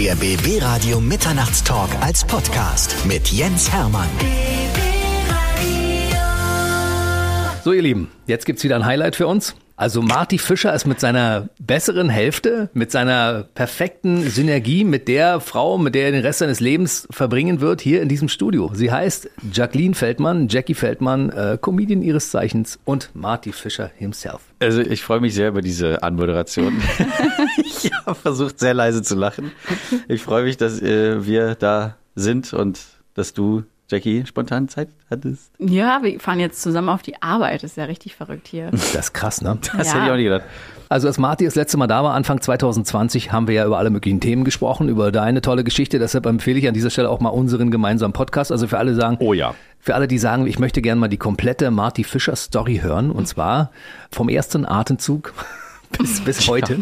Der BB Radio Mitternachtstalk als Podcast mit Jens Hermann. So, ihr Lieben, jetzt gibt's wieder ein Highlight für uns. Also Marty Fischer ist mit seiner besseren Hälfte, mit seiner perfekten Synergie mit der Frau, mit der er den Rest seines Lebens verbringen wird, hier in diesem Studio. Sie heißt Jacqueline Feldmann, Jackie Feldmann, äh, Comedian ihres Zeichens und Marty Fischer himself. Also ich freue mich sehr über diese Anmoderation. ich habe versucht, sehr leise zu lachen. Ich freue mich, dass äh, wir da sind und dass du Jackie, spontan Zeit hattest? Ja, wir fahren jetzt zusammen auf die Arbeit. Das ist ja richtig verrückt hier. Das ist krass, ne? Das Ja. hätte ich auch nicht gedacht. Also als Marty das letzte Mal da war, Anfang 2020, haben wir ja über alle möglichen Themen gesprochen, über deine tolle Geschichte. Deshalb empfehle ich an dieser Stelle auch mal unseren gemeinsamen Podcast. Also für alle sagen, Oh ja. Für alle, die sagen, ich möchte gerne mal die komplette Marty Fischer Story hören, und zwar vom ersten Atemzug bis, bis heute.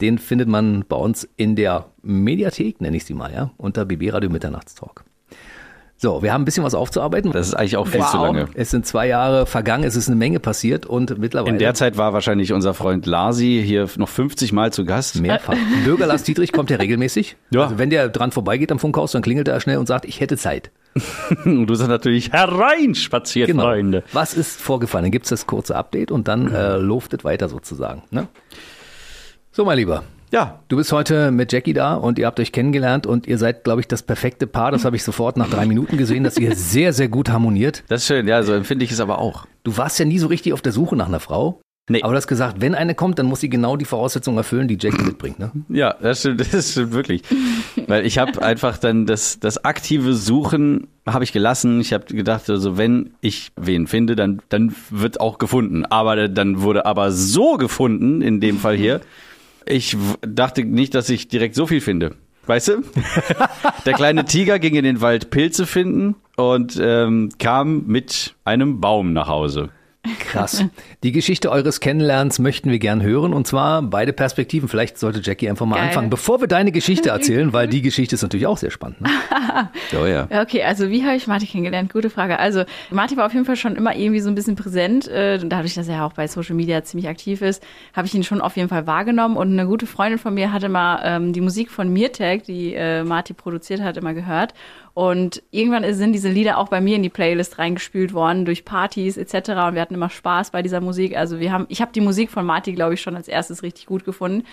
Den findet man bei uns in der Mediathek, nenne ich sie mal, ja, unter BB Radio Mitternachtstalk. So, wir haben ein bisschen was aufzuarbeiten. Das ist eigentlich auch viel zu Wow. lange. Es sind zwei Jahre vergangen, es ist eine Menge passiert und mittlerweile In der Zeit war wahrscheinlich unser Freund Larsi hier noch 50 Mal zu Gast. mehrfach. Bürger Lars Dietrich kommt ja regelmäßig. Ja. Also wenn der dran vorbeigeht am Funkhaus, dann klingelt er schnell und sagt, ich hätte Zeit. Und du sagst natürlich hereinspaziert, Genau. Freunde. Was ist vorgefallen? Dann gibt's das kurze Update und dann äh, loftet weiter sozusagen. Ne? So, mein Lieber. Ja, Du bist heute mit Jackie da und ihr habt euch kennengelernt und ihr seid, glaube ich, das perfekte Paar. Das habe ich sofort nach drei Minuten gesehen, dass ihr sehr, sehr gut harmoniert. das ist schön. Ja, so empfinde ich es aber auch. Du warst ja nie so richtig auf der Suche nach einer Frau. Nee. Aber du hast gesagt, wenn eine kommt, dann muss sie genau die Voraussetzungen erfüllen, die Jackie mitbringt. Ne? Ja, das stimmt, das stimmt wirklich. Weil ich habe einfach dann das, das aktive Suchen habe ich gelassen. Ich habe gedacht, also wenn ich wen finde, dann, dann wird auch gefunden. Aber dann wurde aber so gefunden, in dem Fall hier. Ich dachte nicht, dass ich direkt so viel finde. Weißt du? Der kleine Tiger ging in den Wald Pilze finden und ähm, kam mit einem Baum nach Hause. Krass. Die Geschichte eures Kennenlernens möchten wir gern hören und zwar beide Perspektiven. Vielleicht sollte Jackie einfach mal Geil. anfangen, bevor wir deine Geschichte erzählen, weil die Geschichte ist natürlich auch sehr spannend. Ne? Oh ja. Ja, Okay, also wie habe ich Martin kennengelernt? Gute Frage. Also Martin war auf jeden Fall schon immer irgendwie so ein bisschen präsent. Äh, dadurch, dass er ja auch bei Social Media ziemlich aktiv ist, habe ich ihn schon auf jeden Fall wahrgenommen. Und eine gute Freundin von mir hatte mal ähm, die Musik von Mirtag, die äh, Martin produziert hat, immer gehört. Und irgendwann sind diese Lieder auch bei mir in die Playlist reingespült worden durch Partys etc. Und wir hatten immer Spaß bei dieser Musik. Also wir haben, ich habe die Musik von Marty, glaube ich, schon als erstes richtig gut gefunden.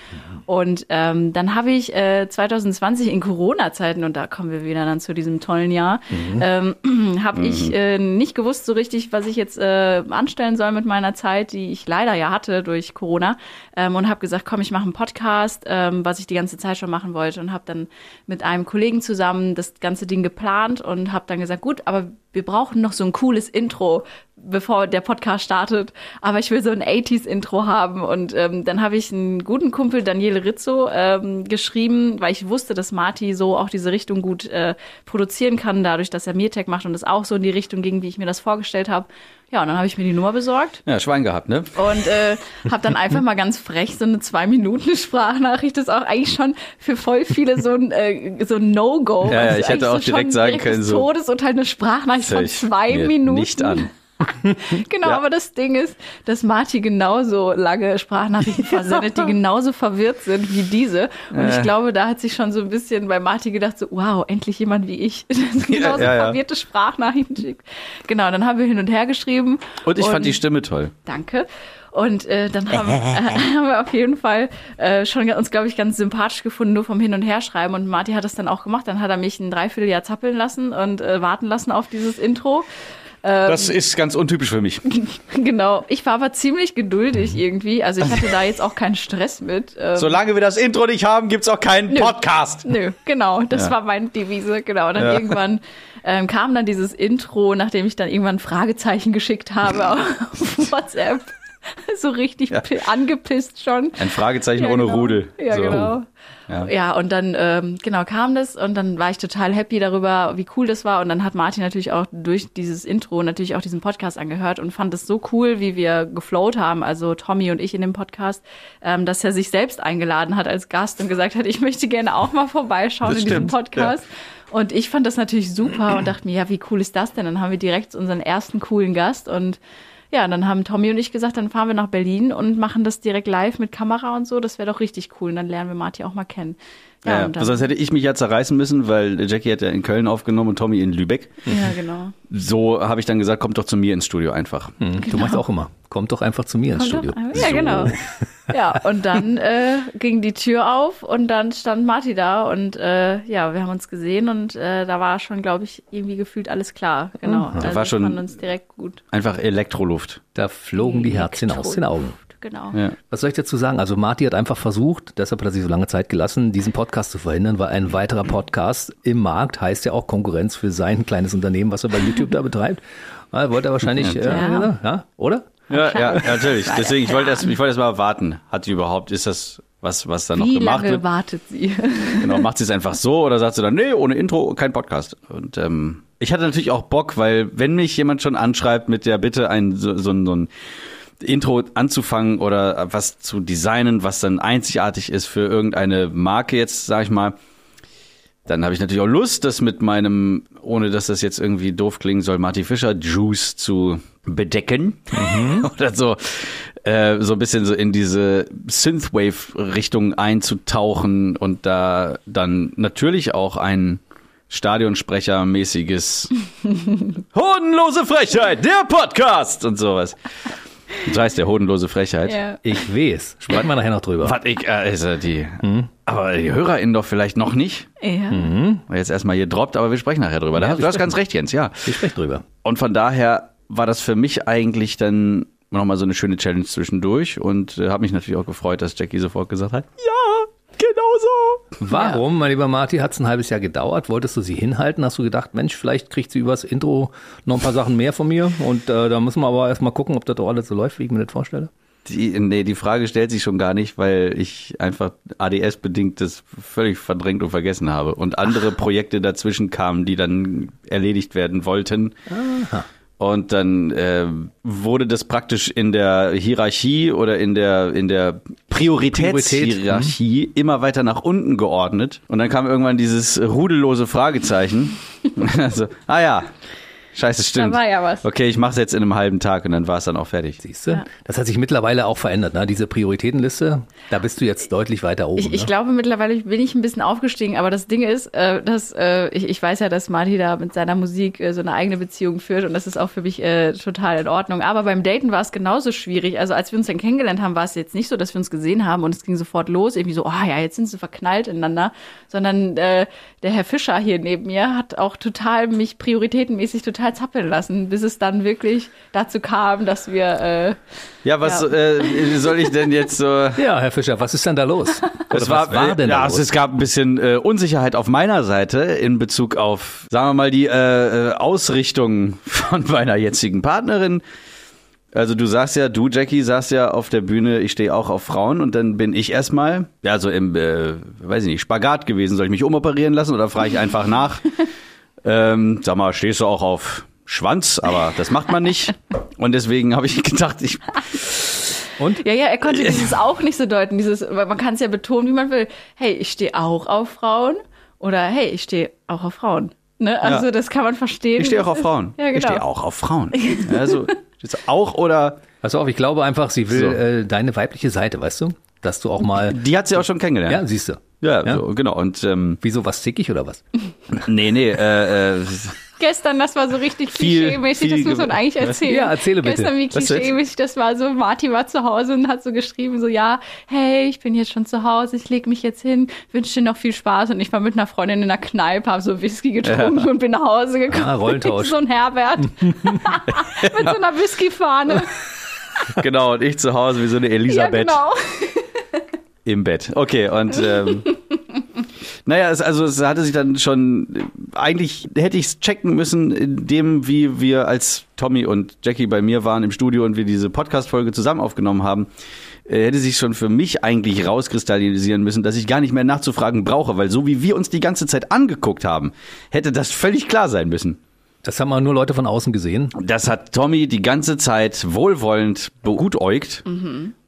Und ähm, dann habe ich äh, 2020 in Corona-Zeiten, und da kommen wir wieder dann zu diesem tollen Jahr, ähm, habe ich äh, nicht gewusst so richtig, was ich jetzt äh, anstellen soll mit meiner Zeit, die ich leider ja hatte durch Corona. Ähm, und habe gesagt, komm, ich mache einen Podcast, ähm, was ich die ganze Zeit schon machen wollte. Und habe dann mit einem Kollegen zusammen das ganze Ding geplant und habe dann gesagt, gut, aber wir brauchen noch so ein cooles Intro, bevor der Podcast startet. Aber ich will so ein 80s-Intro haben. Und ähm, dann habe ich einen guten Kumpel, Daniele Rizzo, ähm, geschrieben, weil ich wusste, dass Marty so auch diese Richtung gut äh, produzieren kann, dadurch, dass er Mirtech macht und es auch so in die Richtung ging, wie ich mir das vorgestellt habe. Ja, und dann habe ich mir die Nummer besorgt Ja, Schwein gehabt, ne? und äh, habe dann einfach mal ganz frech so eine zwei Minuten Sprachnachricht. Das ist auch eigentlich schon für voll viele so ein, äh, so ein No-Go. Ja, ja, Also ich hätte eigentlich auch direkt schon sagen direkt können, so- Todesurteil eine Sprachnachricht von zwei Minuten. Nicht an. Genau, Ja. aber das Ding ist, dass Marty genauso lange Sprachnachrichten versendet, die genauso verwirrt sind wie diese. Und Äh. ich glaube, da hat sich schon so ein bisschen bei Marty gedacht, so, wow, endlich jemand wie ich, der genauso ja, ja. verwirrte Sprachnachrichten schickt. Genau, dann haben wir hin und her geschrieben. Und ich fand die Stimme toll. Danke. Und äh, dann haben, äh, haben wir auf jeden Fall äh, schon uns, glaube ich, ganz sympathisch gefunden, nur vom Hin- und Herschreiben. Und Marty hat das dann auch gemacht. Dann hat er mich ein Dreivierteljahr zappeln lassen und äh, warten lassen auf dieses Intro. Das ist ganz untypisch für mich. Genau. Ich war aber ziemlich geduldig irgendwie. Also ich hatte da jetzt auch keinen Stress mit. Ähm, Solange wir das Intro nicht haben, gibt's auch keinen Podcast. Nö, genau, das Ja. war meine Devise, genau. Und dann Ja. irgendwann ähm, kam dann dieses Intro, nachdem ich dann irgendwann ein Fragezeichen geschickt habe auf WhatsApp. So richtig pi- angepisst schon. Ein Fragezeichen Ja, ohne genau. Rudel. Ja, So. genau. Ja. Ja. und dann, ähm, genau, kam das und dann war ich total happy darüber, wie cool das war. Und dann hat Martin natürlich auch durch dieses Intro natürlich auch diesen Podcast angehört und fand es so cool, wie wir geflowt haben, also Tommy und ich in dem Podcast, ähm, dass er sich selbst eingeladen hat als Gast und gesagt hat, ich möchte gerne auch mal vorbeischauen Das in diesem stimmt, Podcast. Und ich fand das natürlich super und dachte mir, ja, wie cool ist das denn? Dann haben wir direkt unseren ersten coolen Gast und ja, dann haben Tommy und ich gesagt, dann fahren wir nach Berlin und machen das direkt live mit Kamera und so. Das wäre doch richtig cool. Und dann lernen wir Marty auch mal kennen. Ja, und dann- sonst hätte ich mich ja zerreißen müssen, weil Jackie hat ja in Köln aufgenommen und Tommy in Lübeck. ja, genau. So habe ich dann gesagt, kommt doch zu mir ins Studio einfach. Hm, Du machst auch immer. Kommt doch einfach zu mir ins Kommt Studio. doch Ja, genau. Ja, und dann äh, ging die Tür auf und dann stand Marty da und äh, ja, wir haben uns gesehen und äh, da war schon, glaube ich, irgendwie gefühlt alles klar. Genau. Da also war schon- wir fanden uns direkt gut. Einfach Elektroluft. Da flogen die Herzchen aus den Augen. Genau. Ja. Was soll ich dazu sagen? Also Marty hat einfach versucht, deshalb hat er sich so lange Zeit gelassen, diesen Podcast zu verhindern, weil ein weiterer Podcast im Markt heißt ja auch Konkurrenz für sein kleines Unternehmen, was er bei YouTube da betreibt. Ah, wollte er wahrscheinlich, ja, Ja. ja. ja oder? Ja, ja, natürlich. Deswegen, ich wollte erst, ich wollte erst mal warten. Hat sie überhaupt, ist das was, was da noch Wie gemacht lange wird? wartet sie? Genau, macht sie es einfach so oder sagt sie dann, nee, ohne Intro, kein Podcast. Und ähm, ich hatte natürlich auch Bock, weil wenn mich jemand schon anschreibt mit der Bitte, ein so, so, ein- so ein Intro anzufangen oder was zu designen, was dann einzigartig ist für irgendeine Marke jetzt, sag ich mal, dann habe ich natürlich auch Lust, das mit meinem, ohne dass das jetzt irgendwie doof klingen soll, Marty Fischer Juice zu bedecken. Oder so, äh, so ein bisschen so in diese Synthwave-Richtung einzutauchen und da dann natürlich auch ein Stadionsprechermäßiges Hodenlose Frechheit, der Podcast und sowas. So heißt der Hodenlose Frechheit. ja. Ich weiß. Sprechen wir nachher noch drüber. Was ich, äh, also die, aber die HörerInnen doch vielleicht noch nicht. ja. Weil jetzt erstmal hier droppt, aber wir sprechen nachher drüber. Ja, wir du hast sprechen. ganz recht, Jens, ja. Ich spreche drüber. Und von daher war das für mich eigentlich dann nochmal so eine schöne Challenge zwischendurch und äh, habe mich natürlich auch gefreut, dass Jackie sofort gesagt hat, ja, genau so. Warum, mein lieber Marty, hat es ein halbes Jahr gedauert? Wolltest du sie hinhalten? Hast du gedacht, Mensch, vielleicht kriegt sie übers Intro noch ein paar Sachen mehr von mir? Und äh, da müssen wir aber erstmal gucken, ob das doch alles so läuft, wie ich mir das vorstelle. Die, nee, die Frage stellt sich schon gar nicht, weil ich einfach ADS-bedingt das völlig verdrängt und vergessen habe. Und andere Projekte dazwischen kamen, die dann erledigt werden wollten. Und dann äh, wurde das praktisch in der Hierarchie oder in der, in der Prioritätshierarchie immer weiter nach unten geordnet. Und dann kam irgendwann dieses rudellose Fragezeichen. also, ah ja, scheiße, stimmt. Da war ja was. Okay, ich mache es jetzt in einem halben Tag und dann war es dann auch fertig. Siehst du? Das hat sich mittlerweile auch verändert, ne? Diese Prioritätenliste, da bist du jetzt deutlich weiter oben. Ich, ich ne? glaube, mittlerweile bin ich ein bisschen aufgestiegen, aber das Ding ist, äh, dass äh, ich, ich weiß ja, dass Marty da mit seiner Musik äh, so eine eigene Beziehung führt und das ist auch für mich äh, total in Ordnung. Aber beim Daten war es genauso schwierig. Also als wir uns dann kennengelernt haben, war es jetzt nicht so, dass wir uns gesehen haben und es ging sofort los, irgendwie so, ah ja, jetzt sind sie verknallt ineinander, sondern äh, der Herr Fischer hier neben mir hat auch total mich prioritätenmäßig total zappeln lassen, bis es dann wirklich dazu kam, dass wir äh, Ja, was Ja. Äh, soll ich denn jetzt so? Ja, Herr Fischer, was ist denn da los? Oder Es war, was war denn ja, da also los? es gab ein bisschen äh, Unsicherheit auf meiner Seite in Bezug auf, sagen wir mal, die äh, äh, Ausrichtung von meiner jetzigen Partnerin. Also du sagst ja, du Jackie sagst ja auf der Bühne, ich stehe auch auf Frauen und dann bin ich erstmal, ja so im, äh, weiß ich nicht, Spagat gewesen. Soll ich mich umoperieren lassen oder frage ich einfach nach? ähm, sag mal, stehst du auch auf Schwanz? Aber das macht man nicht. Und deswegen habe ich gedacht, ich Und? Ja, ja, er konnte dieses auch nicht so deuten. Dieses, weil man kann es ja betonen, wie man will. Hey, ich stehe auch auf Frauen oder hey, ich stehe auch auf Frauen. Ne? Also Ja. das kann man verstehen. Ich stehe auch auf Frauen. Ja, genau. Ich stehe auch auf Frauen. Also, auch oder. Pass auf, ich glaube einfach, sie will So. äh, deine weibliche Seite, weißt du? Dass du auch mal. Die hat sie auch schon Ja, kennengelernt. siehst du. Ja, Ja? So, genau. Und ähm, Wieso, was zickig oder was? nee, nee, äh, äh, Gestern, das war so richtig klischee-mäßig, das muss man ge- eigentlich erzählen. Ja, erzähle bitte. Gestern wie klischee-mäßig, das war so, Marty war zu Hause und hat so geschrieben, so, ja, hey, ich bin jetzt schon zu Hause, ich leg mich jetzt hin, wünsche dir noch viel Spaß. Und ich war mit einer Freundin in der Kneipe, habe so Whisky getrunken und bin nach Hause gekommen. Ah, Rollentausch. so ein Herbert. mit so einer Whiskyfahne. genau. Und ich zu Hause wie so eine Ja, Elisabeth genau. Im Bett. Okay, und ähm, naja, es, also es hatte sich dann schon, eigentlich hätte ich es checken müssen, in dem, wie wir als Tommy und Jackie bei mir waren im Studio und wir diese Podcast-Folge zusammen aufgenommen haben, äh, hätte sich schon für mich eigentlich rauskristallisieren müssen, dass ich gar nicht mehr nachzufragen brauche, weil so wie wir uns die ganze Zeit angeguckt haben, hätte das völlig klar sein müssen. Das haben mal nur Leute von außen gesehen. Das hat Tommy die ganze Zeit wohlwollend begutäugt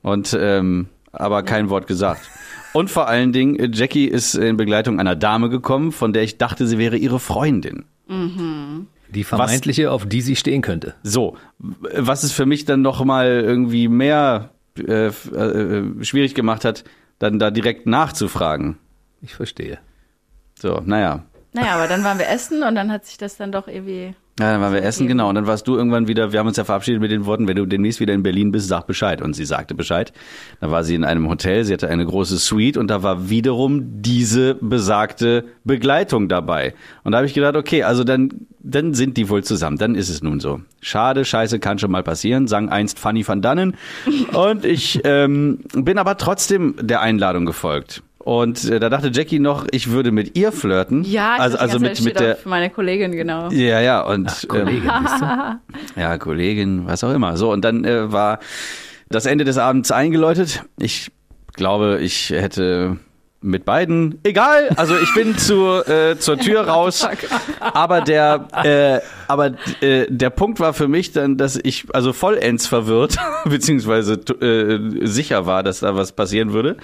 und ähm, aber kein Wort gesagt. Und vor allen Dingen, äh, Jackie ist in Begleitung einer Dame gekommen, von der ich dachte, sie wäre ihre Freundin. Die vermeintliche, auf die sie stehen könnte. So, was es für mich dann noch mal irgendwie mehr äh, f- äh, schwierig gemacht hat, dann da direkt nachzufragen. Ich verstehe. So, naja. Naja, aber dann waren wir essen und dann hat sich das dann doch irgendwie. Ja, dann waren wir essen, genau. Und dann warst du irgendwann wieder, wir haben uns ja verabschiedet mit den Worten, wenn du demnächst wieder in Berlin bist, sag Bescheid. Und sie sagte Bescheid. Da war sie in einem Hotel, sie hatte eine große Suite und da war wiederum diese besagte Begleitung dabei. Und da habe ich gedacht, okay, also dann, dann sind die wohl zusammen. Dann ist es nun so. Schade, scheiße, kann schon mal passieren, sang einst Fanny van Dannen. Und ich ähm, bin aber trotzdem der Einladung gefolgt. Und äh, da dachte Jackie noch, ich würde mit ihr flirten. Ja, ich also, also mit, mit der, meine Kollegin, genau. ja, ja, und ähm, Kollegin, du? ja, Kollegin, was auch immer. So, und dann äh, war das Ende des Abends eingeläutet. Ich glaube, ich hätte mit beiden, egal, also ich bin zu, äh, zur Tür raus, aber der, äh, aber äh, der Punkt war für mich dann, dass ich also vollends verwirrt, beziehungsweise äh, sicher war, dass da was passieren würde,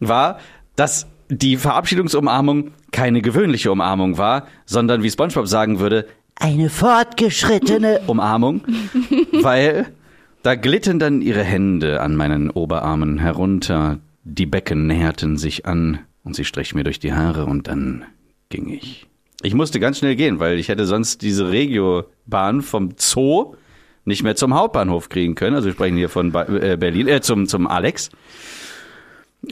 war, dass die Verabschiedungsumarmung keine gewöhnliche Umarmung war, sondern wie SpongeBob sagen würde, eine fortgeschrittene Umarmung, weil da glitten dann ihre Hände an meinen Oberarmen herunter, die Becken näherten sich an und sie strich mir durch die Haare und dann ging ich. Ich musste ganz schnell gehen, weil ich hätte sonst diese Regiobahn vom Zoo nicht mehr zum Hauptbahnhof kriegen können. Also wir sprechen hier von äh, Berlin, äh, zum, zum Alex.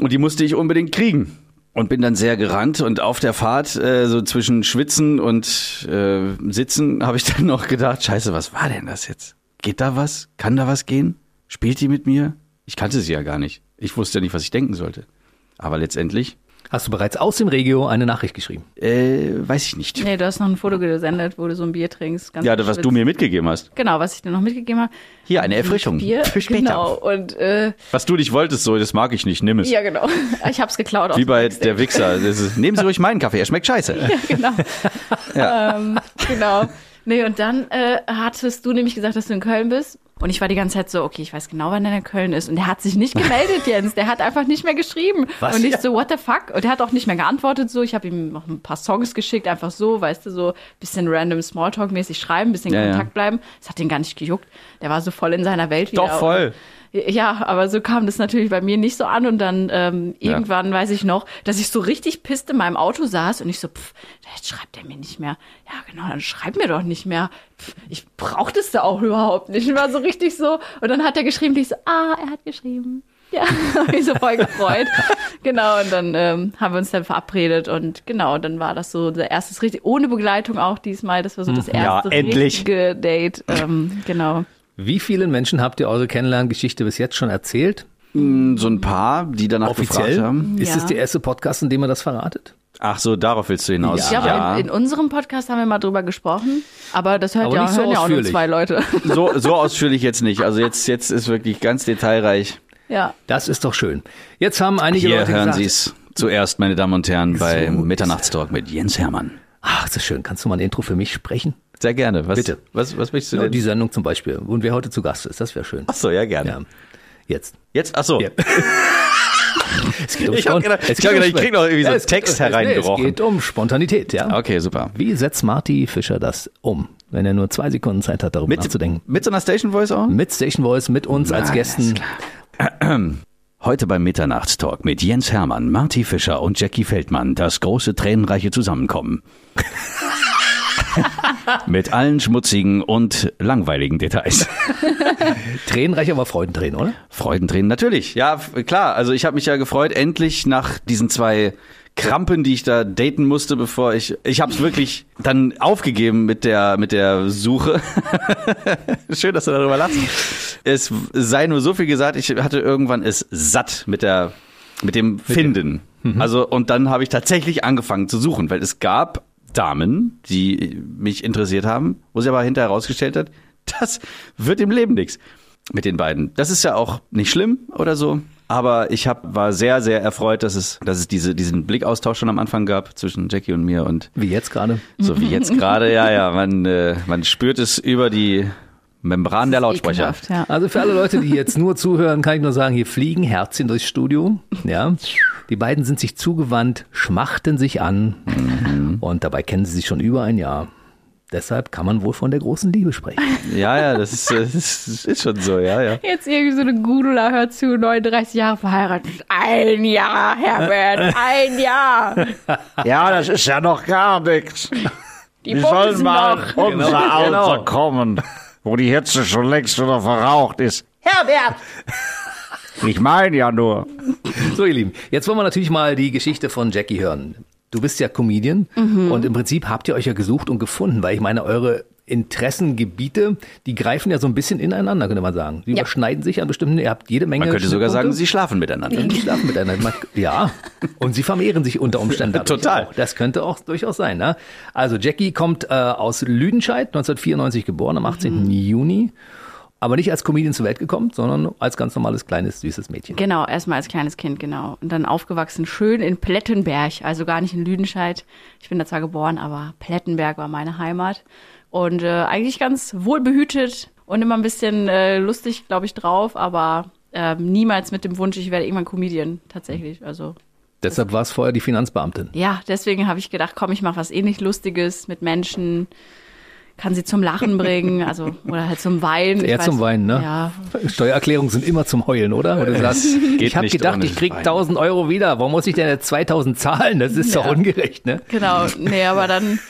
Und die musste ich unbedingt kriegen. Und bin dann sehr gerannt und auf der Fahrt, äh, so zwischen Schwitzen und äh, Sitzen, habe ich dann noch gedacht, scheiße, was war denn das jetzt? Geht da was? Kann da was gehen? Spielt die mit mir? Ich kannte sie ja gar nicht. Ich wusste ja nicht, was ich denken sollte. Aber letztendlich, Hast du bereits aus dem Regio eine Nachricht geschrieben? äh, weiß ich nicht. Nee, du hast noch ein Foto gesendet, wo du so ein Bier trinkst. Ganz Ja, das, was du mir mitgegeben hast. Genau, was ich dir noch mitgegeben habe. Hier, eine Erfrischung. Bier, Für später. genau. Und äh, Was du nicht wolltest, so, das mag ich nicht, nimm es. ja, genau. Ich hab's geklaut. Wie bei der Wichser. Ist, nehmen Sie ruhig meinen Kaffee, er schmeckt scheiße. genau. Ähm, genau. Nee, und dann äh, hattest du nämlich gesagt, dass du in Köln bist. Und ich war die ganze Zeit so, okay, ich weiß genau, wann er in Köln ist. Und der hat sich nicht gemeldet, Jens. Der hat einfach nicht mehr geschrieben. Was? Und ich so, what the fuck? Und der hat auch nicht mehr geantwortet so. Ich habe ihm noch ein paar Songs geschickt, einfach so, weißt du, so bisschen random Smalltalk-mäßig schreiben, bisschen in Ja, ja. Kontakt bleiben. Das hat ihn gar nicht gejuckt. Der war so voll in seiner Welt wieder. Doch, voll. Ja, aber so kam das natürlich bei mir nicht so an und dann ähm, Ja. irgendwann weiß ich noch, dass ich so richtig pisst in meinem Auto saß und ich so, pff, jetzt schreibt er mir nicht mehr. Ja, genau, dann schreib mir doch nicht mehr. Pff, ich brauch das da auch überhaupt nicht. Ich war so richtig so und dann hat er geschrieben, ich so, ah, er hat geschrieben. Ja, hab mich so voll gefreut. genau, und dann ähm, haben wir uns dann verabredet und genau, dann war das so unser erstes richtig, ohne Begleitung auch diesmal. Das war so das erste Ja, endlich. richtige Date. Ähm, genau. Wie vielen Menschen habt ihr eure Kennenlerngeschichte bis jetzt schon erzählt? So ein paar, die danach Offiziell? gefragt haben. Ist Ja. es der erste Podcast, in dem ihr das verratet? Ach so, darauf willst du hinaus. Ja, aber in, in unserem Podcast haben wir mal drüber gesprochen, aber das hört Aber ja, nicht so hören ja auch nur ausführlich. zwei Leute. so, so ausführlich jetzt nicht. Also jetzt, jetzt ist wirklich ganz detailreich. ja. Das ist doch schön. Jetzt haben einige Hier Leute hören gesagt, Sie es zuerst, meine Damen und Herren, bei So ist Mitternachtstalk mit Jens Hermann. ach, ist das schön. Kannst du mal ein Intro für mich sprechen? Sehr gerne. Was, Bitte. Was, was möchtest du Ja, denn? die Sendung zum Beispiel. Und wer heute zu Gast ist, das wäre schön. Ach so, ja, gerne. Ja. Jetzt. Jetzt, ach so. Ja. Es geht um Ich hab Spon- gedacht- ich um ich krieg noch irgendwie so es- Text hereingerochen. Nee, es geht um Spontanität, ja. Okay, super. Wie setzt Marty Fischer das um, wenn er nur zwei Sekunden Zeit hat, darüber Mit, nachzudenken? mit so einer Station Voice auch? Mit Station Voice, mit uns als Alles Gästen. Heute beim Mitternachtstalk mit Jens Hermann, Marty Fischer und Jackie Feldmann das große tränenreiche Zusammenkommen. Mit allen schmutzigen und langweiligen Details. Tränenreich, aber Freudentränen, oder? Freudentränen natürlich. Ja, klar. Also ich habe mich ja gefreut, endlich nach diesen zwei Krampen, die ich da daten musste, bevor ich ich habe es wirklich dann aufgegeben mit der mit der Suche. Schön, dass du darüber lachst. Es sei nur so viel gesagt, ich hatte irgendwann es satt mit der mit dem Finden. Also und dann habe ich tatsächlich angefangen zu suchen, weil es gab Damen, die mich interessiert haben, wo sie aber hinterher herausgestellt hat, das wird im Leben nichts mit den beiden. Das ist ja auch nicht schlimm oder so, aber ich hab, war sehr, sehr erfreut, dass es, dass es diese, diesen Blickaustausch schon am Anfang gab zwischen Jackie und mir und Wie jetzt gerade. so wie jetzt gerade, ja, ja, man, äh, man spürt es über die Membran der Lautsprecher. Ekelhaft, ja. Also für alle Leute, die jetzt nur zuhören, kann ich nur sagen, hier fliegen Herzchen durchs Studio. Ja. Die beiden sind sich zugewandt, schmachten sich an Mhm. und dabei kennen sie sich schon über ein Jahr. Deshalb kann man wohl von der großen Liebe sprechen. Ja, ja, das ist, das ist, schon so, ja, ja. Jetzt irgendwie so eine Gudula hört zu, 39 Jahre verheiratet. Ein Jahr, Herbert, ein Jahr. Ja, das ist ja noch gar nichts. Die Wir sollen mal noch. unser Genau, Alter genau. kommen, wo die Hitze schon längst wieder verraucht ist. Herbert! Ich meine ja nur. So, ihr Lieben, jetzt wollen wir natürlich mal die Geschichte von Jackie hören. Du bist ja Comedian und im Prinzip habt ihr euch ja gesucht und gefunden, weil ich meine, eure Interessengebiete, die greifen ja so ein bisschen ineinander, könnte man sagen. Die überschneiden sich an bestimmten, ihr habt jede Menge. Man könnte sogar sagen, sie schlafen miteinander. Die schlafen miteinander. Man- Ja. Und sie vermehren sich unter Umständen. Total. Auch. Das könnte auch durchaus sein. Ne? Also Jackie kommt äh, aus Lüdenscheid, 1994 geboren, am 18. Juni. Aber nicht als Comedian zur Welt gekommen, sondern als ganz normales, kleines, süßes Mädchen. Genau, erstmal als kleines Kind, genau. Und dann aufgewachsen schön in Plettenberg, also gar nicht in Lüdenscheid. Ich bin da zwar geboren, aber Plettenberg war meine Heimat. Und äh, eigentlich ganz wohlbehütet und immer ein bisschen äh, lustig, glaube ich, drauf, aber äh, niemals mit dem Wunsch, ich werde irgendwann Comedian, tatsächlich. Also Deshalb war es vorher die Finanzbeamtin. ja, deswegen habe ich gedacht, komm, ich mache was ähnlich Lustiges mit Menschen, kann sie zum Lachen bringen, also oder halt zum Weinen. Eher zum Weinen, ne? Ja, Steuererklärungen sind immer zum Heulen, oder? Oder du sagst, geht ich habe gedacht, ich krieg Weinen. 1000 Euro wieder. Warum muss ich denn jetzt 2000 zahlen? Das ist doch ungerecht, ne? Genau, nee, aber dann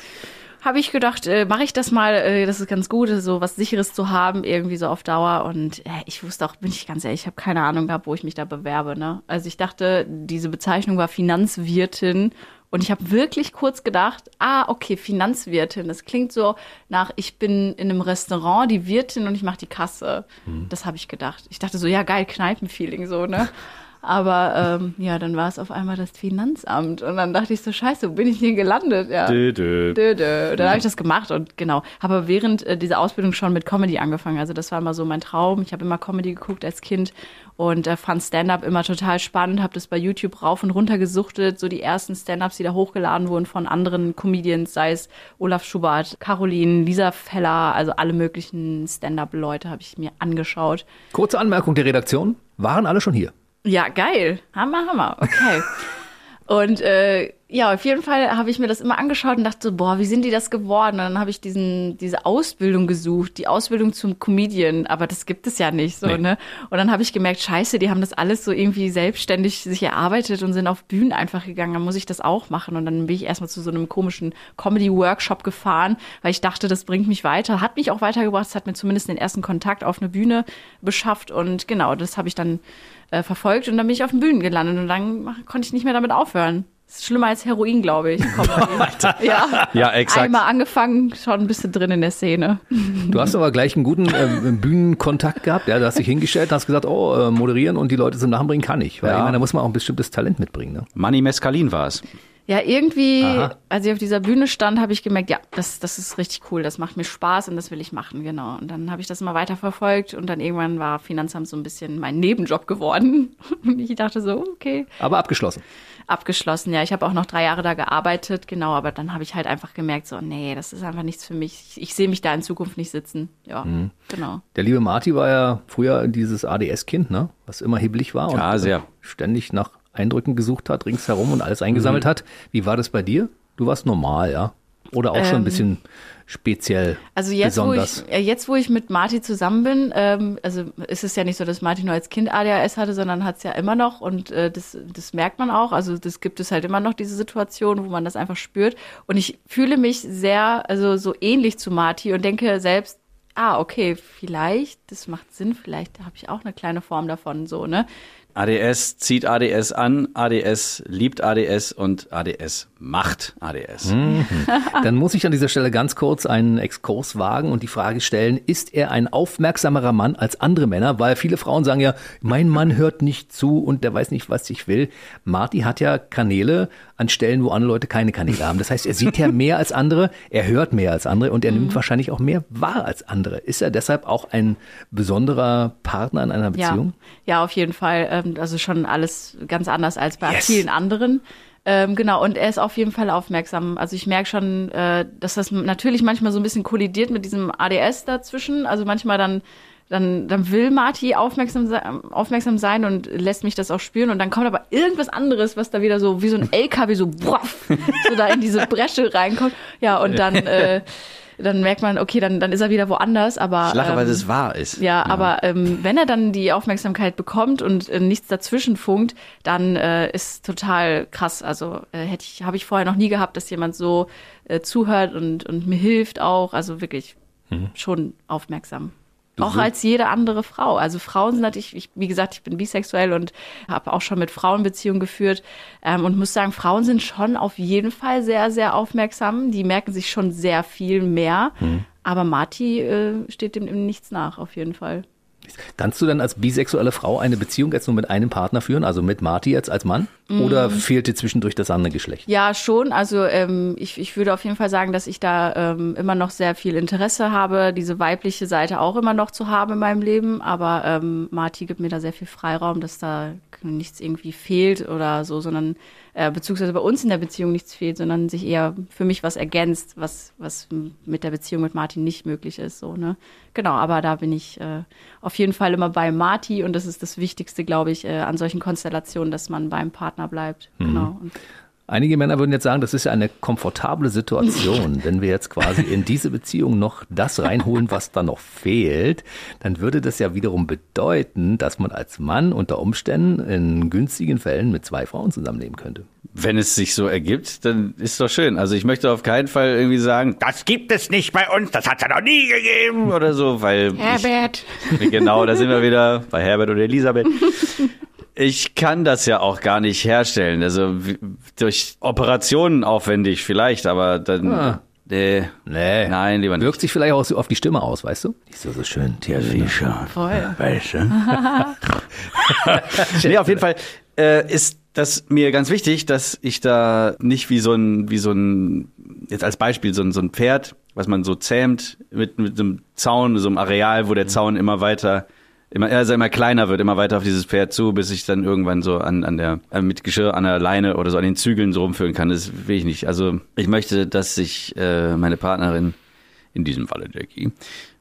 habe ich gedacht, äh, mache ich das mal, äh, das ist ganz gut, so was Sicheres zu haben, irgendwie so auf Dauer. Und äh, ich wusste auch, bin ich ganz ehrlich, ich habe keine Ahnung gehabt, wo ich mich da bewerbe. Ne? Also ich dachte, diese Bezeichnung war Finanzwirtin. Und ich habe wirklich kurz gedacht, ah, okay, Finanzwirtin. Das klingt so nach, ich bin in einem Restaurant die Wirtin und ich mache die Kasse. Das habe ich gedacht. Ich dachte so, ja, geil, Kneipenfeeling so, ne? Aber ähm, ja, dann war es auf einmal das Finanzamt. Und dann dachte ich so, scheiße, wo bin ich hier gelandet? Ja. Dö, dö. Dö, dö. Dann habe ich das gemacht und genau. Habe während äh, dieser Ausbildung schon mit Comedy angefangen. Also das war immer so mein Traum. Ich habe immer Comedy geguckt als Kind und äh, fand Stand-up immer total spannend. Habe das bei YouTube rauf und runter gesuchtet. So die ersten Stand-ups, die da hochgeladen wurden von anderen Comedians, sei es Olaf Schubert, Caroline, Lisa Feller, also alle möglichen Stand-up-Leute habe ich mir angeschaut. Kurze Anmerkung der Redaktion. Waren alle schon hier? Ja, geil. Hammer, Hammer. Okay. Und äh, ja, auf jeden Fall habe ich mir das immer angeschaut und dachte so, boah, wie sind die das geworden? Und dann habe ich diesen, diese Ausbildung gesucht, die Ausbildung zum Comedian, aber das gibt es ja nicht so, Nee. ne? Und dann habe ich gemerkt, scheiße, die haben das alles so irgendwie selbstständig sich erarbeitet und sind auf Bühnen einfach gegangen, dann muss ich das auch machen. Und dann bin ich erstmal zu so einem komischen Comedy-Workshop gefahren, weil ich dachte, das bringt mich weiter. Hat mich auch weitergebracht, es hat mir zumindest den ersten Kontakt auf eine Bühne beschafft und genau, das habe ich dann äh, verfolgt und dann bin ich auf den Bühnen gelandet und dann konnte ich nicht mehr damit aufhören. Das ist schlimmer als Heroin, glaube ich. Ja. Ja, exakt. Einmal angefangen, schon ein bisschen drin in der Szene. Du hast aber gleich einen guten äh, Bühnenkontakt gehabt. Ja, du hast dich hingestellt und hast gesagt, oh, äh, moderieren und die Leute zum Lachen bringen kann ich. Weil Ja. ich meine, da muss man auch ein bestimmtes Talent mitbringen. Ne? Manni Mescalin war es. Ja, irgendwie, Aha. als ich auf dieser Bühne stand, habe ich gemerkt, ja, das, das ist richtig cool, das macht mir Spaß und das will ich machen, genau. Und dann habe ich das immer weiter verfolgt und dann irgendwann war Finanzamt so ein bisschen mein Nebenjob geworden. Und ich dachte so, okay, Aber abgeschlossen. abgeschlossen. Ja, ich habe auch noch drei Jahre da gearbeitet, genau, aber dann habe ich halt einfach gemerkt, so, nee, das ist einfach nichts für mich. Ich, ich sehe mich da in Zukunft nicht sitzen. Ja, genau. Der liebe Marty war ja früher dieses ADS-Kind, ne? was immer hibbelig war und Ja, sehr. ständig nach Eindrücken gesucht hat, ringsherum und alles eingesammelt hat. Wie war das bei dir? Du warst normal, ja? Oder auch schon ein bisschen speziell Also jetzt wo, besonders? ich, äh, jetzt, wo ich mit Marty zusammen bin, ähm, also ist es ja nicht so, dass Marty nur als Kind ADHS hatte, sondern hat es ja immer noch und äh, das, das merkt man auch. Also das gibt es halt immer noch, diese Situation, wo man das einfach spürt. Und ich fühle mich sehr, also so ähnlich zu Marty und denke selbst, ah, okay, vielleicht, das macht Sinn, vielleicht habe ich auch eine kleine Form davon, so, ne? ADS zieht ADS an, ADS liebt ADS und ADS macht ADS. Dann muss ich an dieser Stelle ganz kurz einen Exkurs wagen und die Frage stellen, ist er ein aufmerksamerer Mann als andere Männer? Weil viele Frauen sagen ja, mein Mann hört nicht zu und der weiß nicht, was ich will. Marty hat ja Kanäle an Stellen, wo andere Leute keine Kanäle haben. Das heißt, er sieht ja mehr als andere, er hört mehr als andere und er nimmt wahrscheinlich auch mehr wahr als andere. Ist er deshalb auch ein besonderer Partner in einer Beziehung? Ja, ja, auf jeden Fall. Ähm, also schon alles ganz anders als bei Yes. vielen anderen. Ähm, genau, und er ist auf jeden Fall aufmerksam. Also ich merke schon, äh, dass das natürlich manchmal so ein bisschen kollidiert mit diesem ADS dazwischen. Also manchmal dann, dann, dann will Marty aufmerksam, se- aufmerksam sein und lässt mich das auch spüren. Und dann kommt aber irgendwas anderes, was da wieder so wie so ein LKW so, boah, so da in diese Bresche reinkommt. Ja, und dann, äh, dann merkt man, okay, dann, dann ist er wieder woanders. Aber Ich lache, weil ähm, es wahr ist. ja, aber ähm, wenn er dann die Aufmerksamkeit bekommt und äh, nichts dazwischen funkt, dann äh, ist total krass. Also äh, hätte ich, habe ich vorher noch nie gehabt, dass jemand so äh, zuhört und, und mir hilft auch. Also wirklich schon aufmerksam. Auch als jede andere Frau. Also Frauen sind natürlich, ich, wie gesagt, ich bin bisexuell und habe auch schon mit Frauen Beziehungen geführt ähm, und muss sagen, Frauen sind schon auf jeden Fall sehr, sehr aufmerksam. Die merken sich schon sehr viel mehr. Aber Marty äh, steht dem nichts nach, auf jeden Fall. Kannst du dann als bisexuelle Frau eine Beziehung jetzt nur mit einem Partner führen, also mit Marty jetzt als Mann? Oder fehlt dir zwischendurch das andere Geschlecht? Ja, schon. Also ähm, ich, ich würde auf jeden Fall sagen, dass ich da ähm, immer noch sehr viel Interesse habe, diese weibliche Seite auch immer noch zu haben in meinem Leben. Aber ähm, Marty gibt mir da sehr viel Freiraum, dass da nichts irgendwie fehlt oder so, sondern äh, beziehungsweise bei uns in der Beziehung nichts fehlt, sondern sich eher für mich was ergänzt, was, was mit der Beziehung mit Martin nicht möglich ist. So, ne? Genau, aber da bin ich äh, auf jeden Fall immer bei Marty und das ist das Wichtigste, glaube ich, äh, an solchen Konstellationen, dass man beim Partner bleibt. Genau. Und Einige Männer würden jetzt sagen, das ist ja eine komfortable Situation. Wenn wir jetzt quasi in diese Beziehung noch das reinholen, was da noch fehlt, dann würde das ja wiederum bedeuten, dass man als Mann unter Umständen in günstigen Fällen mit zwei Frauen zusammenleben könnte. Wenn es sich so ergibt, dann ist doch schön. Also ich möchte auf keinen Fall irgendwie sagen, das gibt es nicht bei uns, das hat es ja noch nie gegeben oder so, weil Herbert. ich, genau, da sind wir wieder bei Herbert und Elisabeth. Ich kann das ja auch gar nicht herstellen. Also durch Operationen aufwendig vielleicht, aber dann. Ah. Nee. Nee. Nein, lieber nicht. Wirkt sich vielleicht auch so auf die Stimme aus, weißt du? Die ist so, so schön. Der Fischer. Voll. Weißt du? Nee, auf jeden Fall äh, ist das mir ganz wichtig, dass ich da nicht wie so ein, wie so ein, jetzt als Beispiel, so ein, so ein Pferd, was man so zähmt mit, mit so einem Zaun, so einem Areal, wo der Zaun immer weiter, immer, also immer kleiner wird, immer weiter auf dieses Pferd zu, bis ich dann irgendwann so an, an der, äh, mit Geschirr an der Leine oder so an den Zügeln so rumführen kann. Das will ich nicht. Also ich möchte, dass sich äh, meine Partnerin, in diesem Falle Jackie,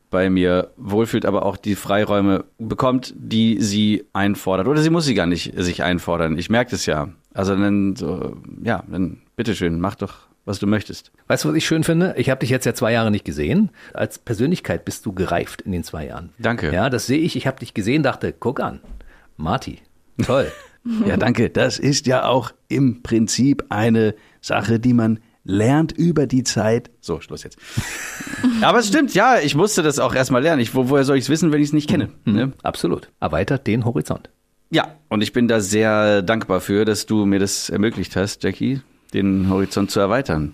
bei mir wohlfühlt, aber auch die Freiräume bekommt, die sie einfordert. Oder sie muss sie gar nicht sich einfordern. Ich merke das ja. Also dann so, ja, dann bitteschön, mach doch, was du möchtest. Weißt du, was ich schön finde? Ich habe dich jetzt ja zwei Jahre nicht gesehen. Als Persönlichkeit bist du gereift in den zwei Jahren. Danke. Ja, das sehe ich. Ich habe dich gesehen, dachte, guck an, Marty, toll. Ja, danke. Das ist ja auch im Prinzip eine Sache, die man lernt über die Zeit. So, Schluss jetzt. aber es stimmt, ja, ich musste das auch erstmal lernen. Ich, wo, woher soll ich es wissen, wenn ich es nicht kenne? Ne? Absolut. Erweitert den Horizont. Ja, und ich bin da sehr dankbar für, dass du mir das ermöglicht hast, Jackie, den Horizont zu erweitern.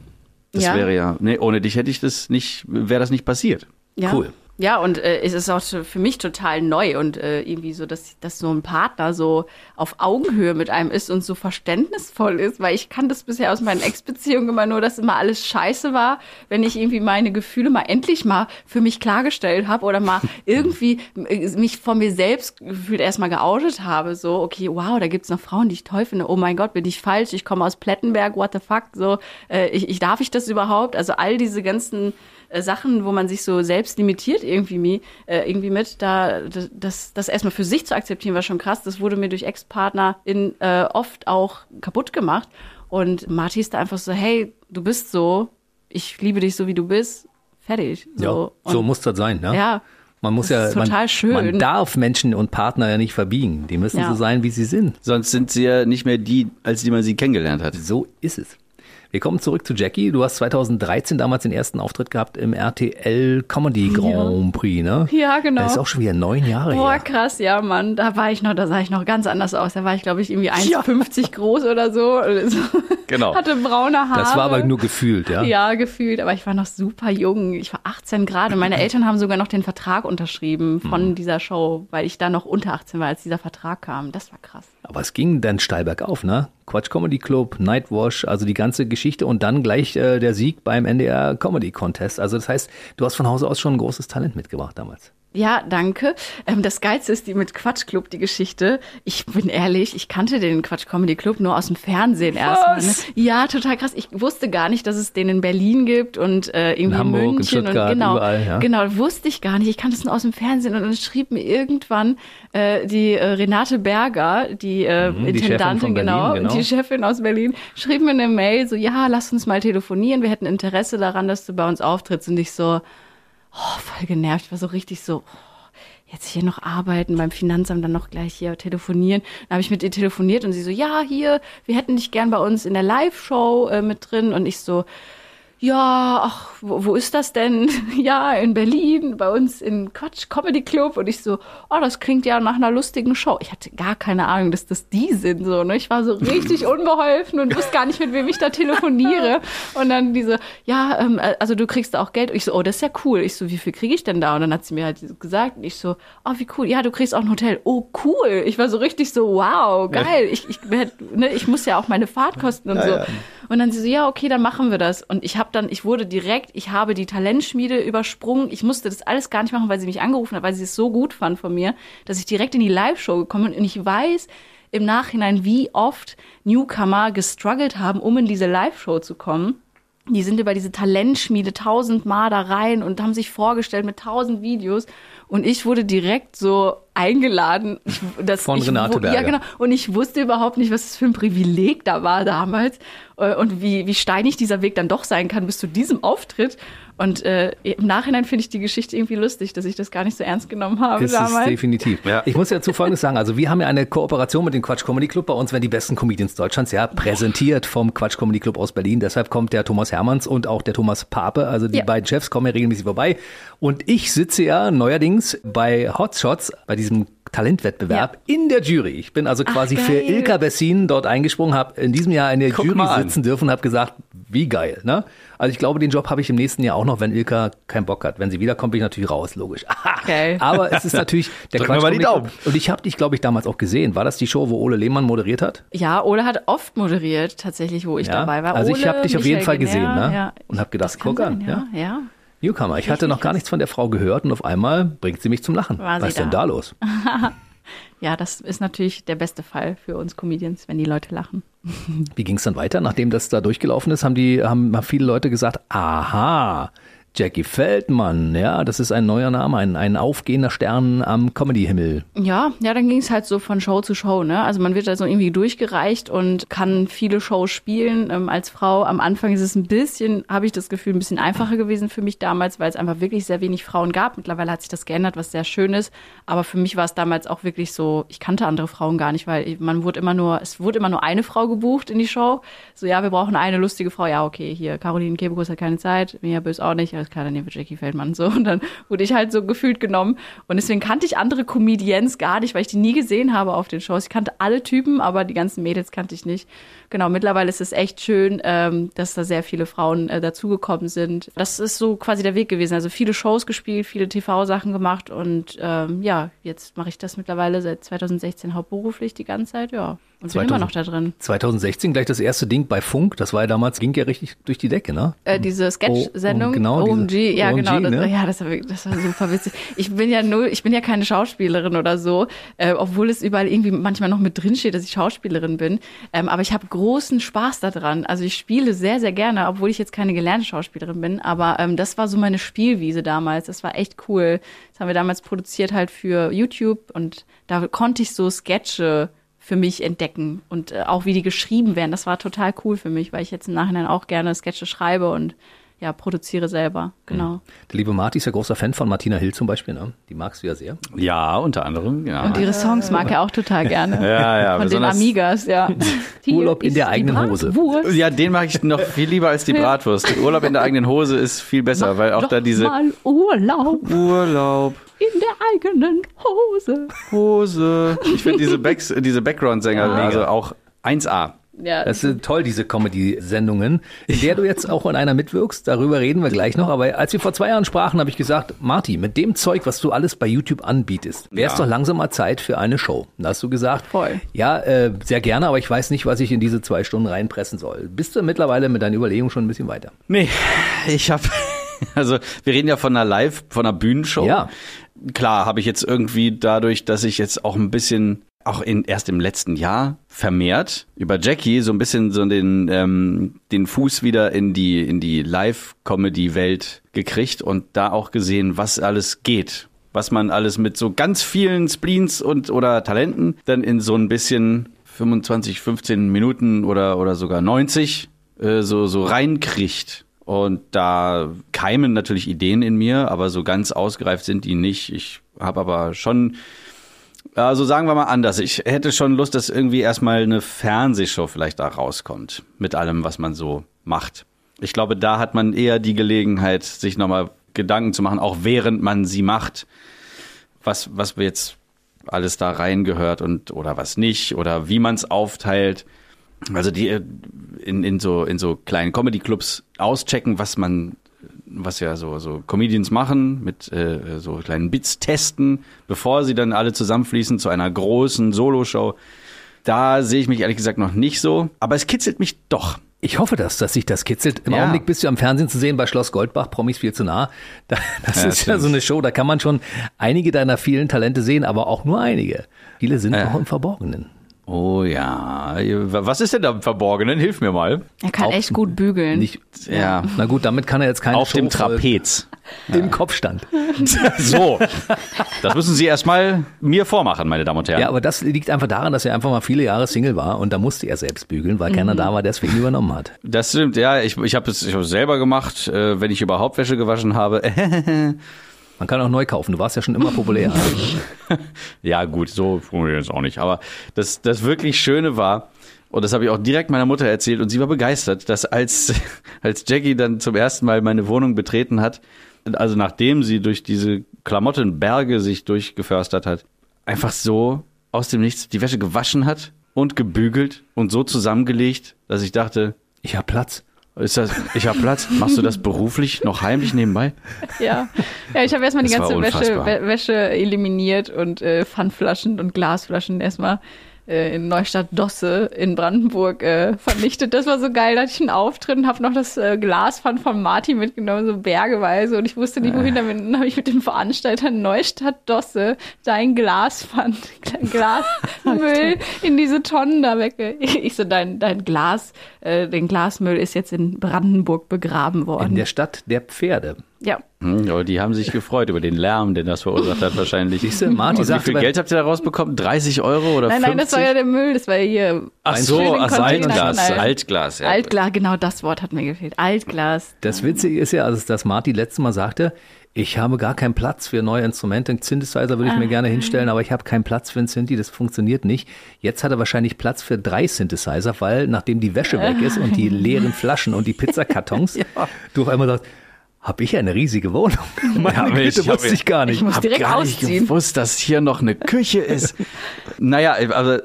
Das Ja. wäre ja, nee, ohne dich hätte ich das nicht, wäre das nicht passiert. Ja. Cool. Ja, und äh, es ist auch für mich total neu und äh, irgendwie so, dass, dass so ein Partner so auf Augenhöhe mit einem ist und so verständnisvoll ist, weil ich kann das bisher aus meinen Ex-Beziehungen immer nur, dass immer alles scheiße war, wenn ich irgendwie meine Gefühle mal endlich mal für mich klargestellt habe oder mal irgendwie äh, mich von mir selbst gefühlt erstmal geoutet habe, so, okay, wow, da gibt's noch Frauen, die ich toll finde, oh mein Gott, bin ich falsch, ich komme aus Plettenberg, what the fuck, so, äh, ich, ich darf ich das überhaupt? Also all diese ganzen äh, Sachen, wo man sich so selbst limitiert irgendwie, äh, irgendwie mit, da das, das, erstmal für sich zu akzeptieren, war schon krass. Das wurde mir durch Ex-Partner in äh, oft auch kaputt gemacht. Und Marty ist da einfach so, hey, du bist so, ich liebe dich so wie du bist, fertig. So, ja, so Und- muss das sein. Ne? Ja. Man muss Das ja, man, schön. man darf Menschen und Partner ja nicht verbiegen. Die müssen Ja. so sein, wie sie sind. Sonst sind sie ja nicht mehr die, als die man sie kennengelernt hat. So ist es. Wir kommen zurück zu Jackie. Du hast 2013 damals den ersten Auftritt gehabt im RTL Comedy Grand Prix, ne? Ja, genau. Das ist auch schon wieder neun Jahre Boah, her. krass, ja, Mann. Da war ich noch, da sah ich noch ganz anders aus. Da war ich, glaube ich, irgendwie 1,50 groß oder so. Genau. Hatte braune Haare. Das war aber nur gefühlt, ja? Ja, gefühlt, aber ich war noch super jung. Ich war 18 Grad und meine Eltern haben sogar noch den Vertrag unterschrieben von dieser Show, weil ich da noch unter 18 war, als dieser Vertrag kam. Das war krass. Aber es ging dann steil bergauf, ne? Quatsch Comedy Club, Nightwash, also die ganze Geschichte und dann gleich äh, der Sieg beim NDR Comedy Contest. Also das heißt, du hast von Hause aus schon ein großes Talent mitgebracht damals. Ja, danke. Ähm, das Geilste ist die mit Quatschclub, die Geschichte. Ich bin ehrlich, ich kannte den Quatsch Comedy Club nur aus dem Fernsehen erstmal. Ne? Ja, total krass. Ich wusste gar nicht, dass es den in Berlin gibt und äh, irgendwie in Hamburg, in München Stuttgart, und genau, überall, ja. genau, wusste ich gar nicht. Ich kannte es nur aus dem Fernsehen und dann schrieb mir irgendwann äh, die äh, Renate Berger, die, äh, Mhm, die Intendantin, Berlin, genau, genau. die Chefin aus Berlin, schrieb mir eine Mail so, ja, lass uns mal telefonieren. Wir hätten Interesse daran, dass du bei uns auftrittst und ich so, oh, voll genervt. Ich war so richtig so, oh, jetzt hier noch arbeiten, beim Finanzamt dann noch gleich hier telefonieren. Dann habe ich mit ihr telefoniert und sie so, ja, hier, wir hätten dich gern bei uns in der Live-Show äh, mit drin. Und ich so, ja, ach, wo, wo ist das denn? Ja, in Berlin, bei uns in Quatsch Comedy Club. Und ich so, oh, das klingt ja nach einer lustigen Show. Ich hatte gar keine Ahnung, dass das die sind. So, ne? Ich war so richtig unbeholfen und wusste gar nicht, mit wem ich da telefoniere. Und dann diese, ja, ähm, also du kriegst da auch Geld. Und ich so, oh, das ist ja cool. Ich so, wie viel kriege ich denn da? Und dann hat sie mir halt gesagt, und ich so, oh, wie cool. Ja, du kriegst auch ein Hotel. Oh, cool. Ich war so richtig so, wow, geil. Ich, ich, ne, ich muss ja auch meine Fahrtkosten und so. Und dann sie so, ja, okay, dann machen wir das. Und ich habe dann, ich wurde direkt, ich habe die Talentschmiede übersprungen. Ich musste das alles gar nicht machen, weil sie mich angerufen hat, weil sie es so gut fand von mir, dass ich direkt in die Live-Show gekommen bin. Und ich weiß im Nachhinein, wie oft Newcomer gestruggelt haben, um in diese Live-Show zu kommen. Die sind über diese Talentschmiede tausendmal da rein und haben sich vorgestellt mit tausend Videos. Und ich wurde direkt so eingeladen. Ich, dass Von ich, Renate wo- Ja, Berger. genau. Und ich wusste überhaupt nicht, was das für ein Privileg da war damals. Äh, Und wie, wie steinig dieser Weg dann doch sein kann bis zu diesem Auftritt. Und äh, im Nachhinein finde ich die Geschichte irgendwie lustig, dass ich das gar nicht so ernst genommen habe Ist es damals. definitiv. Ja. Ich muss ja dazu Folgendes sagen. Also wir haben ja eine Kooperation mit dem Quatsch Comedy Club. Bei uns werden die besten Comedians Deutschlands ja präsentiert vom Quatsch Comedy Club aus Berlin. Deshalb kommt der Thomas Hermanns und auch der Thomas Pape. Also die Ja. beiden Chefs kommen ja regelmäßig vorbei. Und ich sitze ja neuerdings bei Hotshots, bei diesem Talentwettbewerb in der Jury. Ich bin also quasi für geil. Ilka Bessin dort eingesprungen, habe in diesem Jahr in der Guck Jury an. sitzen dürfen und habe gesagt, wie geil. Ne? Also ich glaube, den Job habe ich im nächsten Jahr auch noch, wenn Ilka keinen Bock hat. Wenn sie wiederkommt, bin ich natürlich raus, logisch. Geil. Aber es ist natürlich der Quatsch mal die Daumen. Und ich habe dich, glaube ich, damals auch gesehen. War das die Show, wo Ole Lehmann moderiert hat? Ja, Ole hat oft moderiert, tatsächlich, wo ich Ja. dabei war. Also ich Ole, habe dich auf jeden Fall gesehen, Genner, ne? Ja. Und habe gedacht, guck an, sein, ja. ja. ja. Newcomer. Ich hatte noch gar nichts von der Frau gehört und auf einmal bringt sie mich zum Lachen. War Was ist denn da? da los? Ja, das ist natürlich der beste Fall für uns Comedians, wenn die Leute lachen. Wie ging es dann weiter? Nachdem das da durchgelaufen ist, haben die haben, haben viele Leute gesagt, aha, Jackie Feldmann, ja, das ist ein neuer Name, ein, ein aufgehender Stern am Comedy-Himmel. Ja, ja, dann ging es halt so von Show zu Show, ne? Also man wird da so irgendwie durchgereicht und kann viele Shows spielen ähm, als Frau. Am Anfang ist es ein bisschen, habe ich das Gefühl, ein bisschen einfacher gewesen für mich damals, weil es einfach wirklich sehr wenig Frauen gab. Mittlerweile hat sich das geändert, was sehr schön ist. Aber für mich war es damals auch wirklich so, ich kannte andere Frauen gar nicht, weil man wurde immer nur, es wurde immer nur eine Frau gebucht in die Show. So, ja, wir brauchen eine lustige Frau. Ja, okay, hier, Caroline Kebekus hat keine Zeit, Mia Bös auch nicht. Alles klar, dann nehmen wir Jackie Feldmann. So, und dann wurde ich halt so gefühlt genommen. Und deswegen kannte ich andere Comedians gar nicht, weil ich die nie gesehen habe auf den Shows. Ich kannte alle Typen, aber die ganzen Mädels kannte ich nicht. Genau, mittlerweile ist es echt schön, ähm, dass da sehr viele Frauen äh, dazugekommen sind. Das ist so quasi der Weg gewesen. Also viele Shows gespielt, viele TV-Sachen gemacht und ähm, ja, jetzt mache ich das mittlerweile seit 2016 hauptberuflich die ganze Zeit, ja. Und bin 2000. immer noch da drin. 2016 gleich das erste Ding bei Funk, das war ja damals, ging ja richtig durch die Decke, ne? Äh, diese Sketch-Sendung, Oh, genau, diese OMG, ja OMG, genau, das, ne? ja, das war, das war super witzig. Ich bin ja null, ich bin ja keine Schauspielerin oder so, äh, obwohl es überall irgendwie manchmal noch mit drin steht, dass ich Schauspielerin bin. Ähm, aber ich habe großen Spaß daran. Also ich spiele sehr, sehr gerne, obwohl ich jetzt keine gelernte Schauspielerin bin. Aber ähm, das war so meine Spielwiese damals. Das war echt cool. Das haben wir damals produziert halt für YouTube und da konnte ich so Sketche für mich entdecken und äh, auch wie die geschrieben werden. Das war total cool für mich, weil ich jetzt im Nachhinein auch gerne Sketche schreibe und ja, produziere selber. Genau. Der liebe Marty ist ja großer Fan von Martina Hill zum Beispiel, ne? Die magst du ja sehr. Ja, unter anderem, ja. Und ihre Songs mag er auch total gerne. Ja, ja, Von den besonders- Amigas, ja. Urlaub in der die eigenen Hose. Bratwurst. ja, den mag ich noch viel lieber als die Bratwurst. Urlaub in der eigenen Hose ist viel besser, weil auch Doch da diese mal Urlaub Urlaub, in der eigenen Hose. Hose. Ich finde diese, Backs, diese Background-Sänger, also auch 1A. Ja, Das sind toll, diese Comedy-Sendungen, in der du jetzt auch in einer mitwirkst. Darüber reden wir gleich noch. Aber als wir vor zwei Jahren sprachen, habe ich gesagt, Marty, mit dem Zeug, was du alles bei YouTube anbietest, wäre es Ja. doch langsam mal Zeit für eine Show. Und da hast du gesagt, Voll. ja, äh, sehr gerne, aber ich weiß nicht, was ich in diese zwei Stunden reinpressen soll. Bist du mittlerweile mit deinen Überlegungen schon ein bisschen weiter? Nee, ich habe Also wir reden ja von einer Live, von einer Bühnenshow. Ja. Klar, habe ich jetzt irgendwie dadurch, dass ich jetzt auch ein bisschen, auch in, erst im letzten Jahr vermehrt über Jackie so ein bisschen so den, ähm, den Fuß wieder in die, in die Live-Comedy-Welt gekriegt und da auch gesehen, was alles geht. Was man alles mit so ganz vielen Spleens und oder Talenten dann in so ein bisschen 25, 15 Minuten oder, oder sogar 90 äh, so, so reinkriegt. Und da keimen natürlich Ideen in mir, aber so ganz ausgereift sind die nicht. Ich habe aber schon, also sagen wir mal anders, ich hätte schon Lust, dass irgendwie erstmal eine Fernsehshow vielleicht da rauskommt. Mit allem, was man so macht. Ich glaube, da hat man eher die Gelegenheit, sich nochmal Gedanken zu machen, auch während man sie macht. Was, was jetzt alles da reingehört und oder was nicht oder wie man es aufteilt. Also die äh, in, in so in so kleinen Comedy Clubs auschecken, was man was ja so so Comedians machen mit äh, so kleinen Bits testen, bevor sie dann alle zusammenfließen zu einer großen Soloshow. Da sehe ich mich ehrlich gesagt noch nicht so, aber es kitzelt mich doch. Ich hoffe, dass, dass sich das kitzelt. Im Ja. Augenblick bist du am Fernsehen zu sehen bei Schloss Goldbach, Promis viel zu nah. Da, das Ja, ist ja stimmt. so eine Show, da kann man schon einige deiner vielen Talente sehen, aber auch nur einige. Viele sind noch im Verborgenen. Oh ja, was ist denn da im Verborgenen? Hilf mir mal. Er kann Auch echt gut bügeln. Nicht, Ja, na gut, damit kann er jetzt keine auf Show dem voll- Trapez. im Kopfstand. So, das müssen Sie erstmal mir vormachen, meine Damen und Herren. Ja, aber das liegt einfach daran, dass er einfach mal viele Jahre Single war und da musste er selbst bügeln, weil keiner da war, der es für ihn übernommen hat. Das stimmt, ja. Ich, ich habe es ich hab es selber gemacht, äh, wenn ich überhaupt Wäsche gewaschen habe. Man kann auch neu kaufen. Du warst ja schon immer populär. ja, gut, so funktioniert es auch nicht. Aber das, das wirklich Schöne war, und das habe ich auch direkt meiner Mutter erzählt, und sie war begeistert, dass als, als Jackie dann zum ersten Mal meine Wohnung betreten hat, also nachdem sie durch diese Klamottenberge sich durchgeförstert hat, einfach so aus dem Nichts die Wäsche gewaschen hat und gebügelt und so zusammengelegt, dass ich dachte, Ich hab Platz. Ist das, ich habe Platz. Machst du das beruflich noch heimlich nebenbei? Ja, ja ich habe erstmal die Das ganze Wäsche, Wäsche eliminiert und äh, Pfandflaschen und Glasflaschen erstmal äh, in Neustadt Dosse in Brandenburg äh, vernichtet. Das war so geil, da hatte ich einen Auftritt und habe noch das äh, Glaspfand von Martin mitgenommen, so bergeweise und ich wusste nicht, wohin damit. Dann habe ich mit dem Veranstalter Neustadt Dosse dein Glaspfand, Glasmüll in diese Tonnen da wegge... Ich so, dein, dein Glas, äh, den Glasmüll ist jetzt in Brandenburg begraben worden. In der Stadt der Pferde. Ja. Hm, aber die haben sich gefreut über den Lärm, den das verursacht hat wahrscheinlich. Siehst du, Martin Und wie viel Geld habt ihr da rausbekommen? 30 Euro oder Nein, 50? nein, das war ja der Müll, das war ja hier. Ach ein so, ach, Altglas, Altglas. Ja. Altglas, genau das Wort hat mir gefehlt. Altglas. Das Witzige ist ja, also, dass Martin letztes Mal sagte, ich habe gar keinen Platz für neue Instrumente. Einen Synthesizer würde ich mir gerne hinstellen, aber ich habe keinen Platz für einen Synthi, das funktioniert nicht. Jetzt hat er wahrscheinlich Platz für drei Synthesizer, weil nachdem die Wäsche weg ist und die leeren Flaschen und die Pizzakartons, du auf einmal sagst, habe ich eine riesige Wohnung. Meine Ja, Güte, ich wusste ich gar nicht. Ich muss direkt gar nicht ausziehen. gewusst, dass hier noch eine Küche ist. naja, also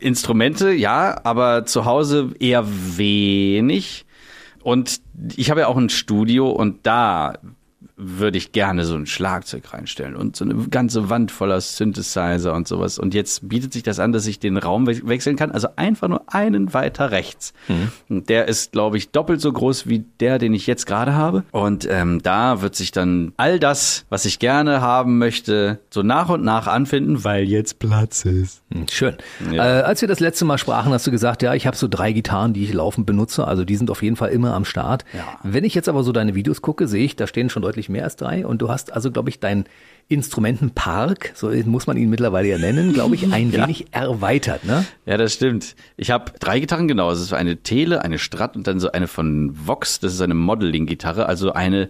Instrumente, ja, aber zu Hause eher wenig. Und ich habe ja auch ein Studio und da würde ich gerne so ein Schlagzeug reinstellen und so eine ganze Wand voller Synthesizer und sowas. Und jetzt bietet sich das an, dass ich den Raum we wechseln kann. Also einfach nur einen weiter rechts. Und der ist, glaube ich, doppelt so groß wie der, den ich jetzt gerade habe. Und ähm, da wird sich dann all das, was ich gerne haben möchte, so nach und nach anfinden, weil jetzt Platz ist. Hm, Schön. Ja. Äh, als wir das letzte Mal sprachen, hast du gesagt, ja, ich habe so drei Gitarren, die ich laufend benutze. Also die sind auf jeden Fall immer am Start. Wenn ich jetzt aber so deine Videos gucke, sehe ich, da stehen schon deutlich mehr als drei. Und du hast also, glaube ich, deinen Instrumentenpark, so muss man ihn mittlerweile ja nennen, glaube ich, ein wenig erweitert. Ne? Ja, das stimmt. Ich habe drei Gitarren genau. Es ist eine Tele, eine Strat und dann so eine von Vox. Das ist eine Modeling-Gitarre, also eine,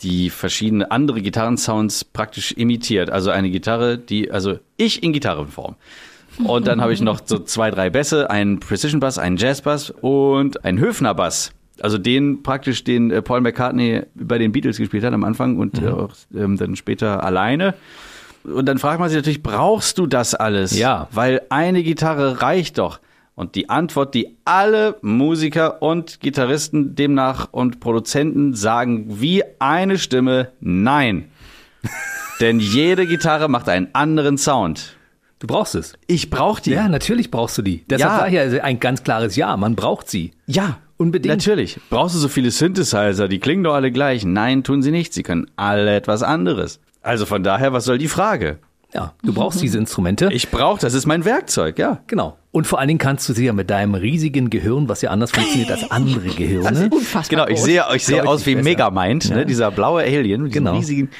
die verschiedene andere Gitarrensounds praktisch imitiert. Also eine Gitarre, die, also ich in Gitarrenform. Und dann habe ich noch so zwei, drei Bässe, einen Precision Bass, einen Jazz Bass und einen Höfner Bass. Also den praktisch, den äh, Paul McCartney bei den Beatles gespielt hat am Anfang und äh, auch ähm, dann später alleine. Und dann fragt man sich natürlich, brauchst du das alles? Ja. Weil eine Gitarre reicht doch. Und die Antwort, die alle Musiker und Gitarristen demnach und Produzenten sagen, wie eine Stimme, nein. Denn jede Gitarre macht einen anderen Sound. Du brauchst es. Ich brauche die. Ja, natürlich brauchst du die. Deshalb Ja. war hier also ein ganz klares Ja, man braucht sie. Ja. Unbedingt. Natürlich. Brauchst du so viele Synthesizer? Die klingen doch alle gleich. Nein, tun sie nicht. Sie können alle etwas anderes. Also von daher, was soll die Frage? Ja, du brauchst diese Instrumente. Ich brauche, das ist mein Werkzeug, ja. Genau. Und vor allen Dingen kannst du sie ja mit deinem riesigen Gehirn, was ja anders funktioniert als andere Gehirne. Unfassbar. Genau, ich groß. sehe, ich sehe aus wie besser. Megamind, ne? dieser blaue Alien mit diesem Genau. riesigen.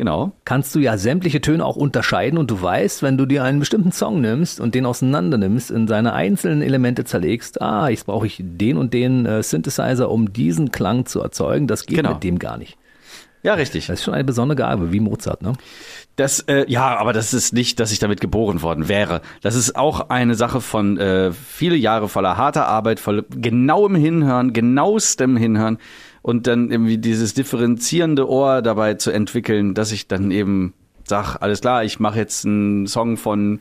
Genau. kannst du ja sämtliche Töne auch unterscheiden und du weißt, wenn du dir einen bestimmten Song nimmst und den auseinander nimmst, in seine einzelnen Elemente zerlegst, ah, jetzt brauche ich den und den äh, Synthesizer, um diesen Klang zu erzeugen, das geht Genau. mit dem gar nicht. Ja, richtig. Das ist schon eine besondere Gabe, wie Mozart, ne? Das, äh, ja, aber das ist nicht, dass ich damit geboren worden wäre. Das ist auch eine Sache von äh, viele Jahre voller harter Arbeit, voll genauem Hinhören, genauestem Hinhören und dann irgendwie dieses differenzierende Ohr dabei zu entwickeln, dass ich dann eben sag, alles klar, ich mache jetzt einen Song von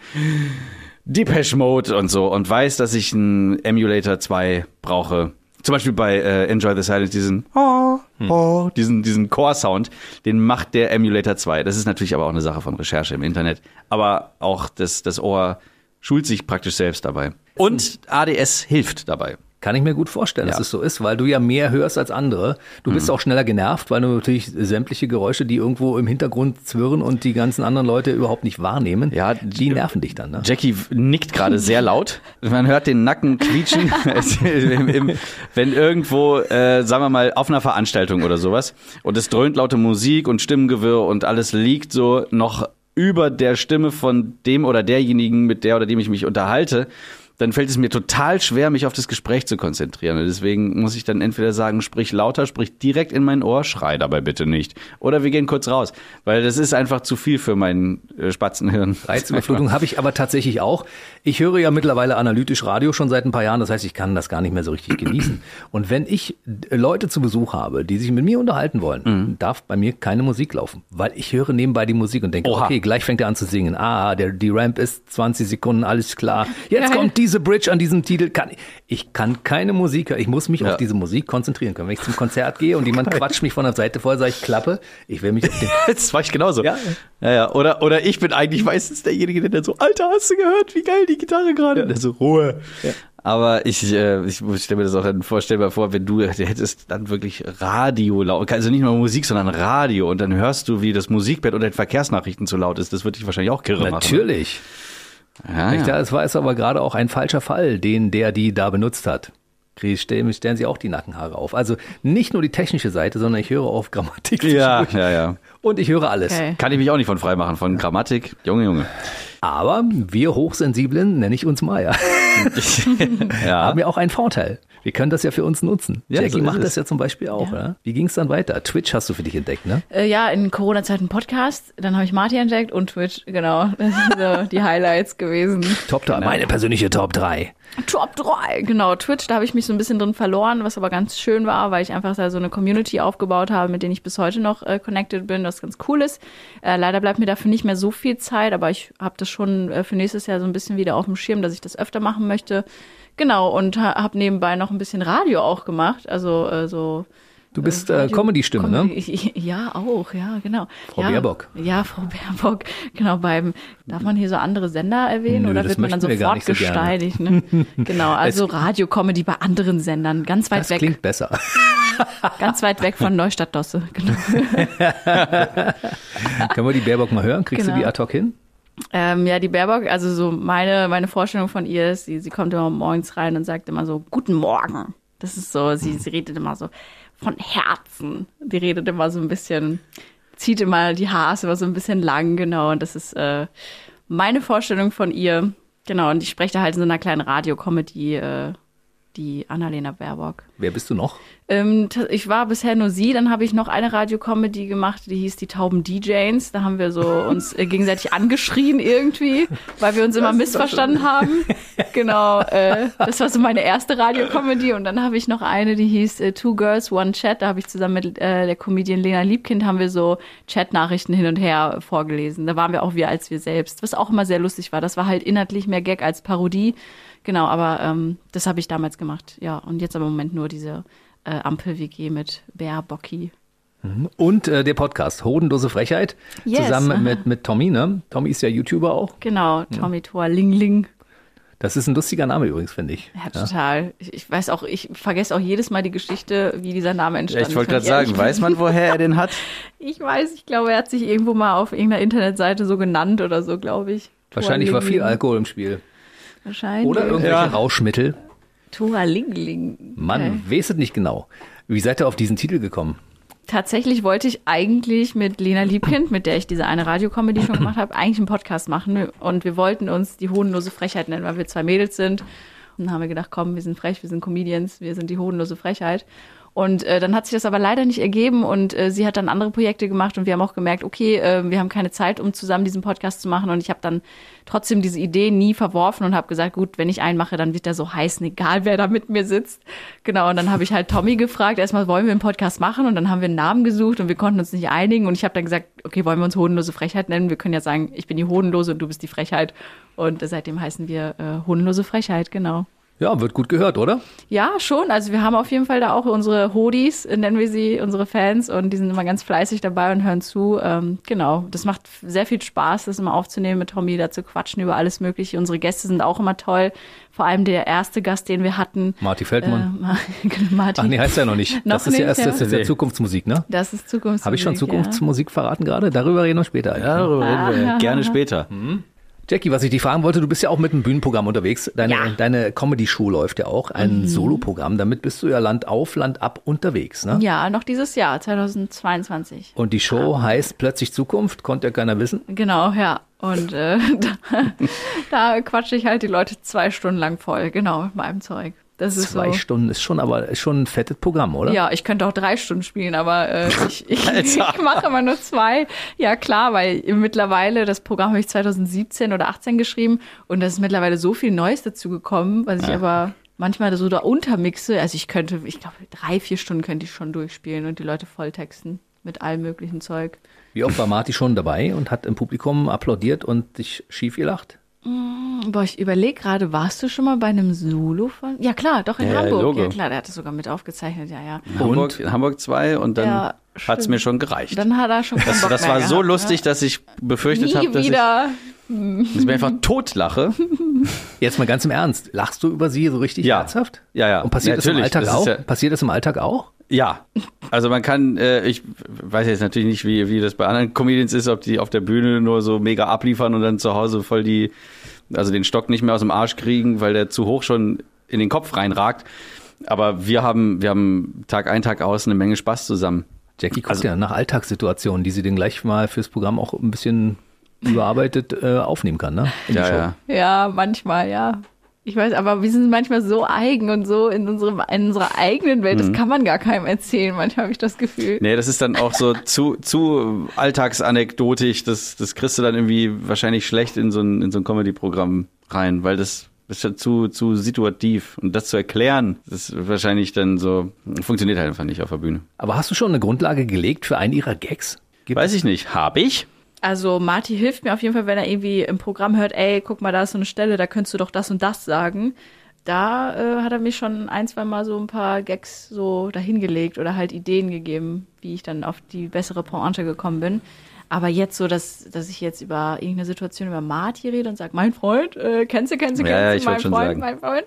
Depeche Mode und so und weiß, dass ich einen Emulator 2 brauche. Zum Beispiel bei äh, Enjoy the Silence diesen oh, oh, diesen, diesen Core-Sound, den macht der Emulator 2. Das ist natürlich aber auch eine Sache von Recherche im Internet. Aber auch das, das Ohr schult sich praktisch selbst dabei. Und ADS hilft dabei. Kann ich mir gut vorstellen, dass Ja. es so ist, weil du ja mehr hörst als andere. Du Mhm. bist auch schneller genervt, weil du natürlich sämtliche Geräusche, die irgendwo im Hintergrund zwirren und die ganzen anderen Leute überhaupt nicht wahrnehmen, Ja, die nerven dich dann. Ne? Jackie nickt gerade sehr laut. Man hört den Nacken quietschen. Wenn irgendwo, äh, sagen wir mal, auf einer Veranstaltung oder sowas und es dröhnt laute Musik und Stimmengewirr und alles liegt so noch über der Stimme von dem oder derjenigen, mit der oder dem ich mich unterhalte, dann fällt es mir total schwer, mich auf das Gespräch zu konzentrieren. Und deswegen muss ich dann entweder sagen, sprich lauter, sprich direkt in mein Ohr, schrei dabei bitte nicht. Oder wir gehen kurz raus, weil das ist einfach zu viel für mein äh, Spatzenhirn. Reizüberflutung habe ich aber tatsächlich auch. Ich höre ja mittlerweile analytisch Radio schon seit ein paar Jahren, das heißt, ich kann das gar nicht mehr so richtig genießen. Und wenn ich Leute zu Besuch habe, die sich mit mir unterhalten wollen, Mhm. darf bei mir keine Musik laufen, weil ich höre nebenbei die Musik und denke, Oha. okay, gleich fängt er an zu singen. Ah, der, die Ramp ist 20 Sekunden, alles klar. Jetzt Geil. kommt diese Bridge an diesem Titel. Kann, ich kann keine Musik hören. Ich muss mich Ja. auf diese Musik konzentrieren können. Wenn ich zum Konzert gehe und jemand quatscht mich von der Seite voll, sage ich Klappe. Ich will mich auf den Das war ich genauso. Ja. ja, ja. Oder, oder ich bin eigentlich meistens derjenige, der dann so, Alter, hast du gehört, wie geil die Gitarre gerade? Und der so, Ruhe. Aber ich, äh, ich stelle mir das auch dann vor, stell dir mal vor, wenn du hättest dann wirklich Radio laut, also nicht nur Musik, sondern Radio und dann hörst du, wie das Musikbett oder den Verkehrsnachrichten zu laut ist. Das würde dich wahrscheinlich auch kirre machen. Natürlich. Ja, ja. Das war es aber gerade auch ein falscher Fall, den der die da benutzt hat. Stellen, stellen sie auch die Nackenhaare auf. Also nicht nur die technische Seite, sondern ich höre auf Grammatik. ja, ja, ja. Und ich höre alles. Okay. Kann ich mich auch nicht von frei machen, von Grammatik. Junge, Junge. Aber wir Hochsensiblen, nenne ich uns Maya, Ja. haben ja auch einen Vorteil. Wir können das ja für uns nutzen. Ja, Jackie so macht es. das ja zum Beispiel auch. Ja. Wie ging es dann weiter? Twitch hast du für dich entdeckt, ne? Äh, ja, in Corona-Zeiten Podcast, dann habe ich Marty entdeckt und Twitch, genau. Das sind so die Highlights gewesen. Top 3, meine persönliche Top 3. Top 3, genau. Twitch, da habe ich mich so ein bisschen drin verloren, was aber ganz schön war, weil ich einfach da so eine Community aufgebaut habe, mit denen ich bis heute noch äh, connected bin, was ganz cool ist. Äh, leider bleibt mir dafür nicht mehr so viel Zeit, aber ich habe das schon äh, für nächstes Jahr so ein bisschen wieder auf dem Schirm, dass ich das öfter machen möchte. Genau, und ha habe nebenbei noch ein bisschen Radio auch gemacht, also äh, so Du bist äh, Comedy-Stimme, ne? Comedy- Ja, auch, ja, genau. Frau ja, Baerbock. Ja, Frau Baerbock, genau, beim, darf man hier so andere Sender erwähnen Nö, oder das wird man dann sofort so gesteinigt? Ne? Genau, also Radio-Comedy bei anderen Sendern, ganz weit Das weg, klingt besser. ganz weit weg von Neustadt-Dosse. Genau. Können wir die Baerbock mal hören? Kriegst Genau. du die ad hoc hin? Ähm, ja, die Baerbock, also so meine, meine Vorstellung von ihr ist, sie, sie kommt immer morgens rein und sagt immer so, guten Morgen. Das ist so, sie, sie redet immer so von Herzen. Die redet immer so ein bisschen, zieht immer die Haare immer so ein bisschen lang, genau. Und das ist äh, meine Vorstellung von ihr. Genau, und ich spreche da halt in so einer kleinen Radiocomedy, äh, die Annalena Baerbock. Wer bist du noch? Ähm, ich war bisher nur sie, dann habe ich noch eine Radiocomedy gemacht, die hieß die Tauben DJs. Da haben wir so uns äh, gegenseitig angeschrien irgendwie, weil wir uns immer missverstanden haben. Genau, äh, das war so meine erste Radiocomedy und dann habe ich noch eine, die hieß äh, Two Girls One Chat. Da habe ich zusammen mit äh, der Comedian Lena Liebkind haben wir so Chatnachrichten hin und her vorgelesen. Da waren wir auch wir als wir selbst, was auch immer sehr lustig war. Das war halt inhaltlich mehr Gag als Parodie. Genau, aber ähm, das habe ich damals gemacht. Ja, und jetzt aber im Moment nur diese äh, Ampel-WG mit Bär Bocki. Und äh, der Podcast Hodendose Frechheit Yes, zusammen mit, mit Tommy, ne? Tommy ist ja YouTuber auch. Genau, Tommy Tor Ling Ling. Das ist ein lustiger Name übrigens, finde ich. Ja, total. Ich, ich weiß auch, ich vergesse auch jedes Mal die Geschichte, wie dieser Name Ja, entstanden ich wollte ist, gerade sagen, weiß man, woher er den hat? Ich weiß, ich glaube, er hat sich irgendwo mal auf irgendeiner Internetseite so genannt oder so, glaube ich. Wahrscheinlich war viel. Alkohol im Spiel. Wahrscheinlich. Oder irgendwelche Ja. Rauschmittel. Tualingling. Mann, Okay. weiß es nicht genau. Wie seid ihr auf diesen Titel gekommen? Tatsächlich wollte ich eigentlich mit Lena Liebkind, mit der ich diese eine Radiocomedy schon gemacht habe, eigentlich einen Podcast machen. Und wir wollten uns die hodenlose Frechheit nennen, weil wir zwei Mädels sind. Und dann haben wir gedacht, komm, wir sind frech, wir sind Comedians, wir sind die hodenlose Frechheit. Und äh, dann hat sich das aber leider nicht ergeben und äh, sie hat dann andere Projekte gemacht und wir haben auch gemerkt, okay, äh, wir haben keine Zeit, um zusammen diesen Podcast zu machen und ich habe dann trotzdem diese Idee nie verworfen und habe gesagt, gut, wenn ich einen mache, dann wird der so heißen, egal wer da mit mir sitzt. Genau, und dann habe ich halt Tommy gefragt, erstmal wollen wir einen Podcast machen und dann haben wir einen Namen gesucht und wir konnten uns nicht einigen und ich habe dann gesagt, okay, wollen wir uns hodenlose Frechheit nennen? Wir können ja sagen, ich bin die hodenlose und du bist die Frechheit und seitdem heißen wir äh, hodenlose Frechheit, genau. Ja, wird gut gehört, oder? Ja, schon. Also wir haben auf jeden Fall da auch unsere Hodis, nennen wir sie, unsere Fans und die sind immer ganz fleißig dabei und hören zu. Ähm, genau, das macht sehr viel Spaß, das immer aufzunehmen, mit Tommy da zu quatschen über alles Mögliche. Unsere Gäste sind auch immer toll. Vor allem der erste Gast, den wir hatten. Marty Feldmann. Äh, genau, Martin. Ach nee, heißt ja noch nicht. Noch das ist ja nicht, erst ja. das ist ja. Zukunftsmusik, ne? Das ist Zukunftsmusik. Habe ich schon Ja. Zukunftsmusik verraten gerade? Darüber reden wir später. Ja, darüber reden wir gerne später. Jackie, was ich dich fragen wollte, du bist ja auch mit einem Bühnenprogramm unterwegs. Deine, Ja. deine Comedy-Show läuft ja auch, ein Soloprogramm. Damit bist du ja Land auf, Land ab unterwegs, ne? Ja, noch dieses Jahr, 2022. Und die Show heißt Plötzlich Zukunft, konnte ja keiner wissen. Genau, ja. Und äh, da, da quatsche ich halt die Leute zwei Stunden lang voll, genau, mit meinem Zeug. Das ist Zwei so. Stunden ist schon, aber ist schon ein fettes Programm, oder? Ja, ich könnte auch drei Stunden spielen, aber äh, ich, ich, ich mache immer nur zwei. Ja, klar, weil mittlerweile, das Programm habe ich 2017 oder 18 geschrieben und da ist mittlerweile so viel Neues dazu gekommen, was ich aber manchmal so da untermixe. Also ich könnte, ich glaube, drei, vier Stunden könnte ich schon durchspielen und die Leute volltexten mit allem möglichen Zeug. Wie oft war Marty schon dabei und hat im Publikum applaudiert und dich schief gelacht? Boah, ich überlege gerade, warst du schon mal bei einem Solo von? Ja, klar, doch in Ja, Hamburg. Logo. Ja, klar, der hat es sogar mit aufgezeichnet, ja, ja. Hamburg, Hamburg 2 und dann Ja, hat's stimmt. mir schon gereicht. Dann hat er schon das Bock das mehr war so gehabt, lustig, dass ich befürchtet Ne? habe, dass ich, wieder. dass ich mir einfach totlache. Jetzt mal ganz im Ernst. Lachst du über sie so richtig Ja. herzhaft? Ja, ja. Und passiert das im Natürlich, Alltag das auch? ja- Passiert das im Alltag auch? Ja, also man kann, äh, ich weiß jetzt natürlich nicht, wie, wie das bei anderen Comedians ist, ob die auf der Bühne nur so mega abliefern und dann zu Hause voll die, also den Stock nicht mehr aus dem Arsch kriegen, weil der zu hoch schon in den Kopf reinragt. Aber wir haben, wir haben Tag ein, Tag aus eine Menge Spaß zusammen. Jackie guckt Also- ja nach Alltagssituationen, die sie dann gleich mal fürs Programm auch ein bisschen überarbeitet äh, aufnehmen kann, ne? In die Ja, Show. ja. Ja, manchmal, ja. Ich weiß, aber wir sind manchmal so eigen und so in, unserem, in unserer eigenen Welt, Mhm. das kann man gar keinem erzählen. Manchmal habe ich das Gefühl. Nee, das ist dann auch so zu, zu alltagsanekdotisch. Das, das kriegst du dann irgendwie wahrscheinlich schlecht in so ein, in so ein Comedy-Programm rein, weil das ist schon zu, zu situativ. Und das zu erklären, das ist wahrscheinlich dann so, funktioniert halt einfach nicht auf der Bühne. Aber hast du schon eine Grundlage gelegt für einen ihrer Gags? Gibt Weiß ich nicht. Hab ich? Also Marty hilft mir auf jeden Fall, wenn er irgendwie im Programm hört, ey, guck mal, da ist so eine Stelle, da könntest du doch das und das sagen. Da äh, hat er mir schon ein, zwei Mal so ein paar Gags so dahingelegt oder halt Ideen gegeben, wie ich dann auf die bessere Pointe gekommen bin. Aber jetzt so, dass, dass ich jetzt über irgendeine Situation über Marty rede und sage, mein Freund, äh, kennst du, kennst du, Ja, kennst ja, du, ich mein wollte schon Freund, sagen. mein Freund?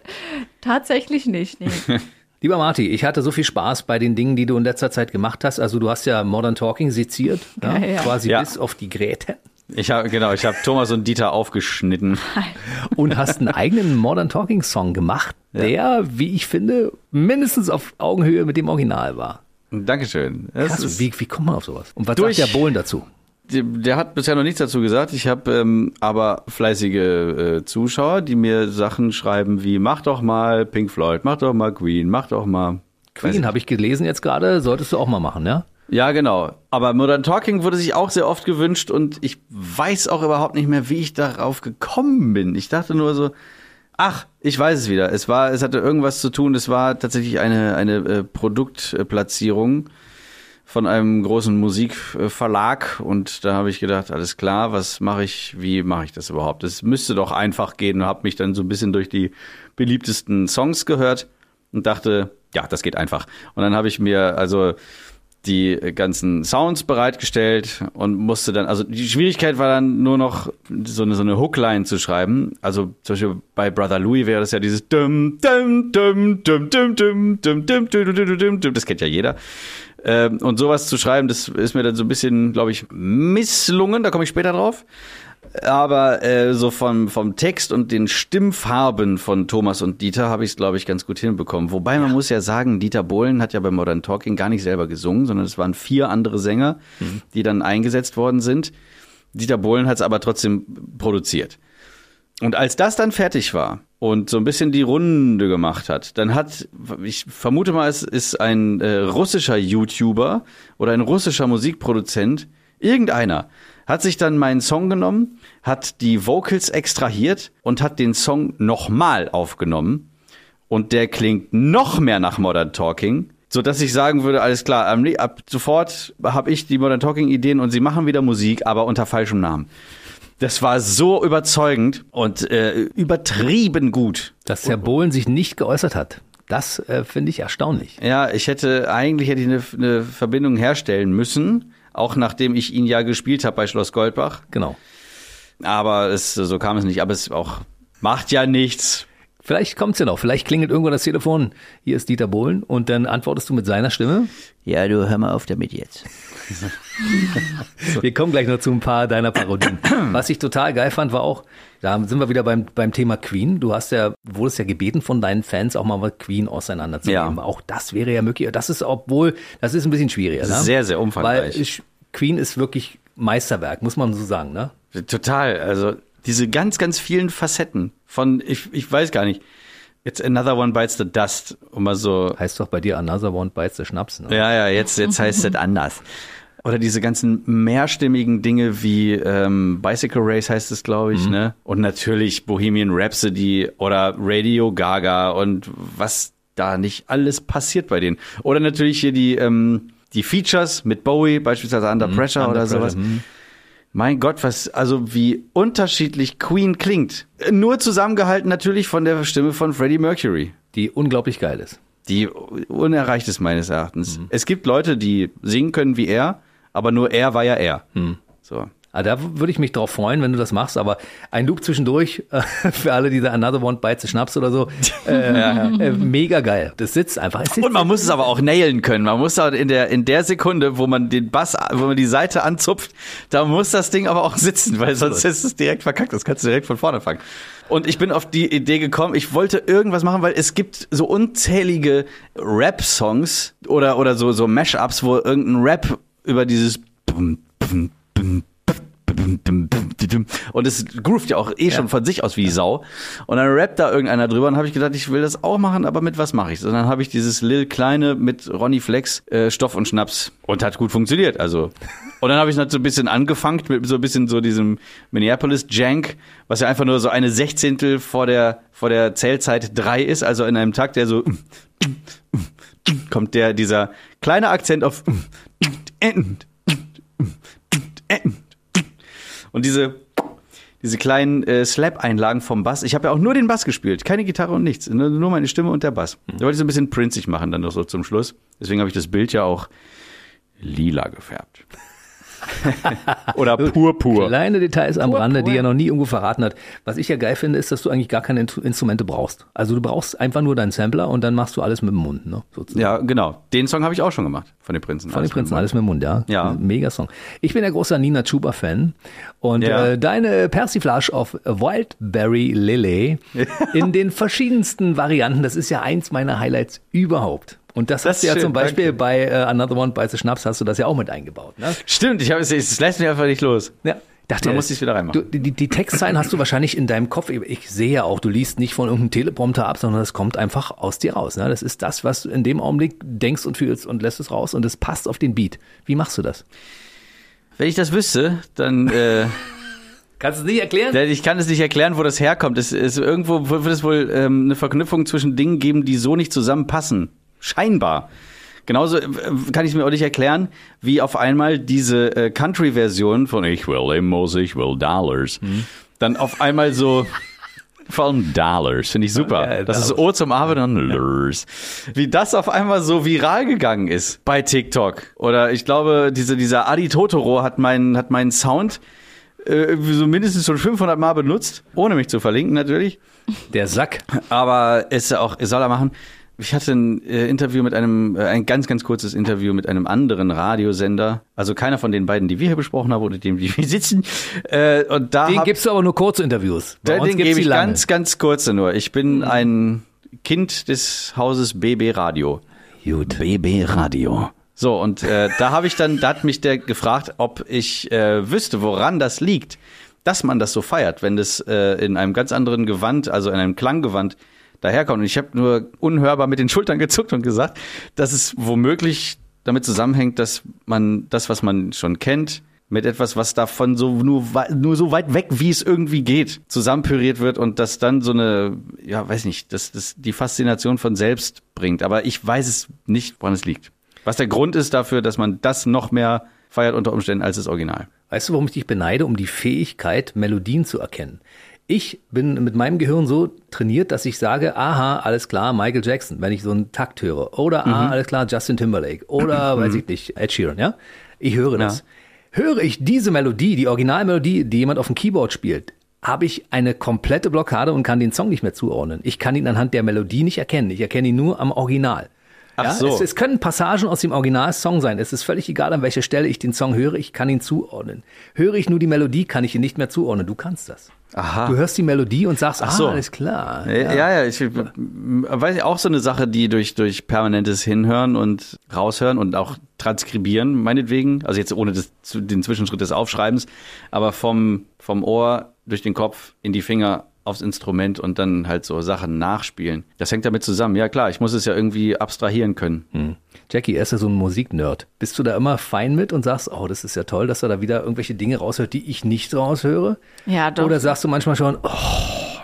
Tatsächlich nicht, nee. Lieber Marty, ich hatte so viel Spaß bei den Dingen, die du in letzter Zeit gemacht hast. Also du hast ja Modern Talking seziert, ja, Ja, ja. quasi Ja. bis auf die Gräte. Ich habe genau, ich habe Thomas und Dieter aufgeschnitten. Und hast einen eigenen Modern Talking Song gemacht, der, wie ich finde, mindestens auf Augenhöhe mit dem Original war. Dankeschön. Das Krass, ist- wie, wie kommt man auf sowas? Und was Durch- sagt der Bohlen dazu? Der, hat bisher noch nichts dazu gesagt. Ich habe ähm, aber fleißige äh, Zuschauer, die mir Sachen schreiben wie mach doch mal Pink Floyd, mach doch mal Queen, mach doch mal Queen habe ich gelesen jetzt gerade, solltest du auch mal machen, ja? Ja, genau. Aber Modern Talking wurde sich auch sehr oft gewünscht und ich weiß auch überhaupt nicht mehr, wie ich darauf gekommen bin. Ich dachte nur so, ach, ich weiß es wieder. Es war, es hatte irgendwas zu tun. Es war tatsächlich eine eine äh, Produktplatzierung von einem großen Musikverlag und da habe ich gedacht, alles klar, was mache ich, wie mache ich das überhaupt? Es müsste doch einfach gehen und habe mich dann so ein bisschen durch die beliebtesten Songs gehört und dachte, ja, das geht einfach. Und dann habe ich mir also die ganzen Sounds bereitgestellt und musste dann, also die Schwierigkeit war dann nur noch so eine, so eine Hookline zu schreiben. Also zum Beispiel bei Brother Louis wäre das ja dieses das kennt ja jeder. Ähm, und sowas zu schreiben, das ist mir dann so ein bisschen, glaube ich, misslungen, da komme ich später drauf. Aber äh, so vom, vom Text und den Stimmfarben von Thomas und Dieter habe ich es, glaube ich, ganz gut hinbekommen. Wobei man muss ja sagen, Dieter Bohlen hat ja bei Modern Talking gar nicht selber gesungen, sondern es waren vier andere Sänger, die dann eingesetzt worden sind. Dieter Bohlen hat es aber trotzdem produziert. Und als das dann fertig war und so ein bisschen die Runde gemacht hat, dann hat, ich vermute mal, es ist ein äh, russischer YouTuber oder ein russischer Musikproduzent, irgendeiner, hat sich dann meinen Song genommen, hat die Vocals extrahiert und hat den Song nochmal aufgenommen. Und der klingt noch mehr nach Modern Talking, so dass ich sagen würde, alles klar, ab sofort habe ich die Modern Talking Ideen und sie machen wieder Musik, aber unter falschem Namen. Das war so überzeugend und äh, übertrieben gut. Dass Herr Bohlen sich nicht geäußert hat. Das äh, finde ich erstaunlich. Ja, ich hätte eigentlich hätte ich eine, eine Verbindung herstellen müssen, auch nachdem ich ihn ja gespielt habe bei Schloss Goldbach. Genau. Aber es, so kam es nicht. Aber es auch macht ja nichts. Vielleicht kommt's ja noch. Vielleicht klingelt irgendwann das Telefon. Hier ist Dieter Bohlen und dann antwortest du mit seiner Stimme. Ja, du hör mal auf damit jetzt. Wir kommen gleich noch zu ein paar deiner Parodien. Was ich total geil fand, war auch, da sind wir wieder beim, beim Thema Queen. Du hast ja, wurdest ja gebeten von deinen Fans, auch mal mit Queen auseinanderzunehmen. Ja. Auch das wäre ja möglich. Das ist, obwohl, das ist ein bisschen schwieriger. Ne? Sehr, sehr umfangreich. Weil Queen ist wirklich Meisterwerk, muss man so sagen, ne? Total. Also diese ganz, ganz vielen Facetten von, ich, ich weiß gar nicht. It's another one bites the dust, um mal so. Heißt doch bei dir Another One Bites the Schnaps, ne? Ja, ja, jetzt, jetzt heißt es anders. Oder diese ganzen mehrstimmigen Dinge wie ähm, Bicycle Race heißt es, glaube ich, ne? Und natürlich Bohemian Rhapsody oder Radio Gaga und was da nicht alles passiert bei denen. Oder natürlich hier die, ähm, die Features mit Bowie, beispielsweise Under Pressure Under oder Pressure, sowas. hm. Mein Gott, was, also wie unterschiedlich Queen klingt. Nur zusammengehalten natürlich von der Stimme von Freddie Mercury. Die unglaublich geil ist. Die unerreicht ist meines Erachtens. Es gibt Leute, die singen können wie er, aber nur er war ja er. So. Ah, da würde ich mich drauf freuen, wenn du das machst, aber ein Loop zwischendurch, äh, für alle, die da Another One Bites the Schnaps oder so, äh, äh, mega geil. Das sitzt einfach. Sitzt Und man muss es aber auch nailen können. Man muss da in der, in der Sekunde, wo man den Bass, wo man die Seite anzupft, da muss das Ding aber auch sitzen, weil sonst ist es direkt verkackt. Das kannst du direkt von vorne fangen. Und ich bin auf die Idee gekommen, ich wollte irgendwas machen, weil es gibt so unzählige Rap-Songs oder, oder so, so Mashups, wo irgendein Rap über dieses und es groovt ja auch eh schon von sich aus wie Sau. Und dann rappt da irgendeiner drüber und habe ich gedacht, ich will das auch machen, aber mit was mache ich Und dann habe ich dieses Lil Kleine mit Ronny Flex, äh, Stoff und Schnaps. Und hat gut funktioniert. Also. Und dann habe ich noch so ein bisschen angefangen mit so ein bisschen so diesem Minneapolis Jank, was ja einfach nur so eine Sechzehntel vor der, vor der Zählzeit drei ist, also in einem Takt, der so kommt der, dieser kleine Akzent auf und diese, diese kleinen äh, Slap-Einlagen vom Bass. Ich habe ja auch nur den Bass gespielt, keine Gitarre und nichts. Nur, nur meine Stimme und der Bass. Da wollte ich so ein bisschen prinzig machen dann noch so zum Schluss. Deswegen habe ich das Bild ja auch lila gefärbt. Oder purpur. Kleine Details am Pur, Rande, die er noch nie irgendwo verraten hat. Was ich ja geil finde, ist, dass du eigentlich gar keine Instrumente brauchst. Also du brauchst einfach nur deinen Sampler und dann machst du alles mit dem Mund, ne? Sozusagen. Ja, genau. Den Song habe ich auch schon gemacht von den Prinzen. Von den Prinzen, alles mit dem Mund, ja. Ja. Mega Song. Ich bin der großer Nina Chuba-Fan und Ja. äh, deine Persiflage auf Wildberry Lily in den verschiedensten Varianten, das ist ja eins meiner Highlights überhaupt. Und das, Das hast du ja schön, zum Beispiel danke. bei äh, Another One Bites the Schnaps hast du das ja auch mit eingebaut. Ne? Stimmt, ich habe es, es lässt mich einfach nicht los. Ja. Dachte, Man muss sich's wieder reinmachen. Du, die, die Textzeilen hast du wahrscheinlich in deinem Kopf. Ich sehe ja auch, du liest nicht von irgendeinem Teleprompter ab, sondern das kommt einfach aus dir raus. Ne? Das ist das, was du in dem Augenblick denkst und fühlst und lässt es raus und es passt auf den Beat. Wie machst du das? Wenn ich das wüsste, dann äh, Kannst du es nicht erklären? Ich kann es nicht erklären, wo das herkommt. Es ist irgendwo wird es wohl ähm, eine Verknüpfung zwischen Dingen geben, die so nicht zusammenpassen. Scheinbar. Genauso äh, kann ich es mir auch nicht erklären, wie auf einmal diese äh, Country-Version von Ich will Limos, ich will Dollars, dann auf einmal so Vor allem Dollars, finde ich super. Ja, das ist. O zum A wird dann Lurs. Wie das auf einmal so viral gegangen ist bei TikTok. Oder ich glaube, diese, dieser Adi Totoro hat meinen, hat meinen Sound äh, so mindestens schon 500 Mal benutzt, ohne mich zu verlinken natürlich. Der Sack. Aber es auch, soll er machen. Ich hatte ein äh, Interview mit einem, äh, ein ganz, ganz kurzes Interview mit einem anderen Radiosender. Also keiner von den beiden, die wir hier besprochen haben oder dem, die wir sitzen. Äh, und da Den gibst du aber nur kurze Interviews. Bei den gebe ich lange. ganz, ganz kurze nur. Ich bin ein Kind des Hauses BB Radio. Gut. BB Radio. So, und äh, da habe ich dann, da hat mich der gefragt, ob ich äh, wüsste, woran das liegt, dass man das so feiert, wenn das äh, in einem ganz anderen Gewand, also in einem Klanggewand daherkommt. Und ich habe nur unhörbar mit den Schultern gezuckt und gesagt, dass es womöglich damit zusammenhängt, dass man das, was man schon kennt, mit etwas, was davon so nur, nur so weit weg, wie es irgendwie geht, zusammenpüriert wird und das dann so eine, ja, weiß nicht, dass das die Faszination von selbst bringt. Aber ich weiß es nicht, woran es liegt. Was der Grund ist dafür, dass man das noch mehr feiert unter Umständen als das Original. Weißt du, warum ich dich beneide? Um die Fähigkeit, Melodien zu erkennen. Ich bin mit meinem Gehirn so trainiert, dass ich sage, aha, alles klar, Michael Jackson, wenn ich so einen Takt höre. Oder, aha, alles klar, Justin Timberlake. Oder, weiß ich nicht, Ed Sheeran, ja? Ich höre das. Höre ich diese Melodie, die Originalmelodie, die jemand auf dem Keyboard spielt, habe ich eine komplette Blockade und kann den Song nicht mehr zuordnen. Ich kann ihn anhand der Melodie nicht erkennen. Ich erkenne ihn nur am Original. Ach ja, so. Es, es können Passagen aus dem Originalsong sein. Es ist völlig egal, an welcher Stelle ich den Song höre. Ich kann ihn zuordnen. Höre ich nur die Melodie, kann ich ihn nicht mehr zuordnen. Du kannst das. Aha. Du hörst die Melodie und sagst, so. ah, alles klar. Ja, ja, ja ich m- weiß auch so eine Sache, die durch, durch permanentes Hinhören und Raushören und auch transkribieren, meinetwegen, also jetzt ohne das, den Zwischenschritt des Aufschreibens, aber vom, vom Ohr durch den Kopf in die Finger aufs Instrument und dann halt so Sachen nachspielen. Das hängt damit zusammen. Ja klar, ich muss es ja irgendwie abstrahieren können. Hm. Jackie, er ist ja so ein Musiknerd. Bist du da immer fein mit und sagst, oh, das ist ja toll, dass er da wieder irgendwelche Dinge raushört, die ich nicht raushöre? Ja, doch. Oder sagst du manchmal schon, oh,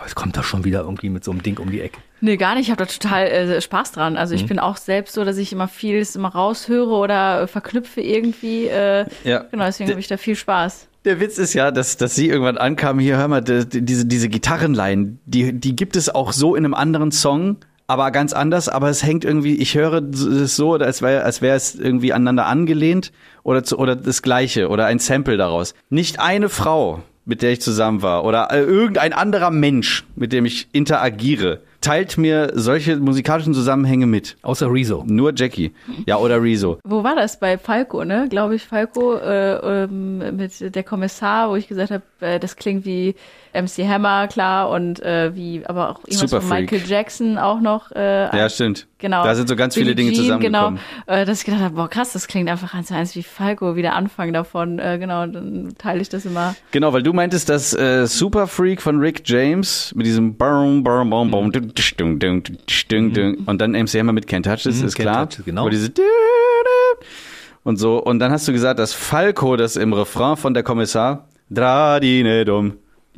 jetzt kommt er schon wieder irgendwie mit so einem Ding um die Ecke? Nee, gar nicht. Ich habe da total äh, Spaß dran. Also Mhm. ich bin auch selbst so, dass ich immer vieles immer raushöre oder verknüpfe irgendwie. Äh, Ja. Genau, deswegen habe ich da viel Spaß. Der Witz ist ja, dass, dass sie irgendwann ankam, hier, hör mal, die, die- diese, diese Gitarrenleihen, die, die gibt es auch so in einem anderen Song, aber ganz anders, aber es hängt irgendwie, ich höre es so, als wäre als wäre es irgendwie aneinander angelehnt oder, zu, oder das Gleiche oder ein Sample daraus. Nicht eine Frau, mit der ich zusammen war oder äh, irgendein anderer Mensch, mit dem ich interagiere, teilt mir solche musikalischen Zusammenhänge mit. Außer Rezo. Nur Jackie. Ja, oder Rezo. Wo war das? Bei Falco, ne? Glaube ich, Falco äh, ähm, mit der Kommissar, wo ich gesagt habe, äh, das klingt wie MC Hammer, klar, und äh, wie, aber auch irgendwas Super von Freak. Michael Jackson auch noch. Äh, Ja, stimmt. Genau. Da sind so ganz viele Billie Dinge Jean, zusammengekommen. Genau, äh, dass ich gedacht habe, boah, krass, das klingt einfach eins zu eins wie Falco, wie der Anfang davon. Äh, genau, und dann teile ich das immer. Genau, weil du meintest, dass äh, Super Freak von Rick James mit diesem Bum, Bum, Bum, Bum, ding, und dann MC Hammer mit Can't Touch This, Mhm, ist Can't klar. Touch genau. Aber diese und so. Und dann hast du gesagt, dass Falco das im Refrain von der Kommissar Dradine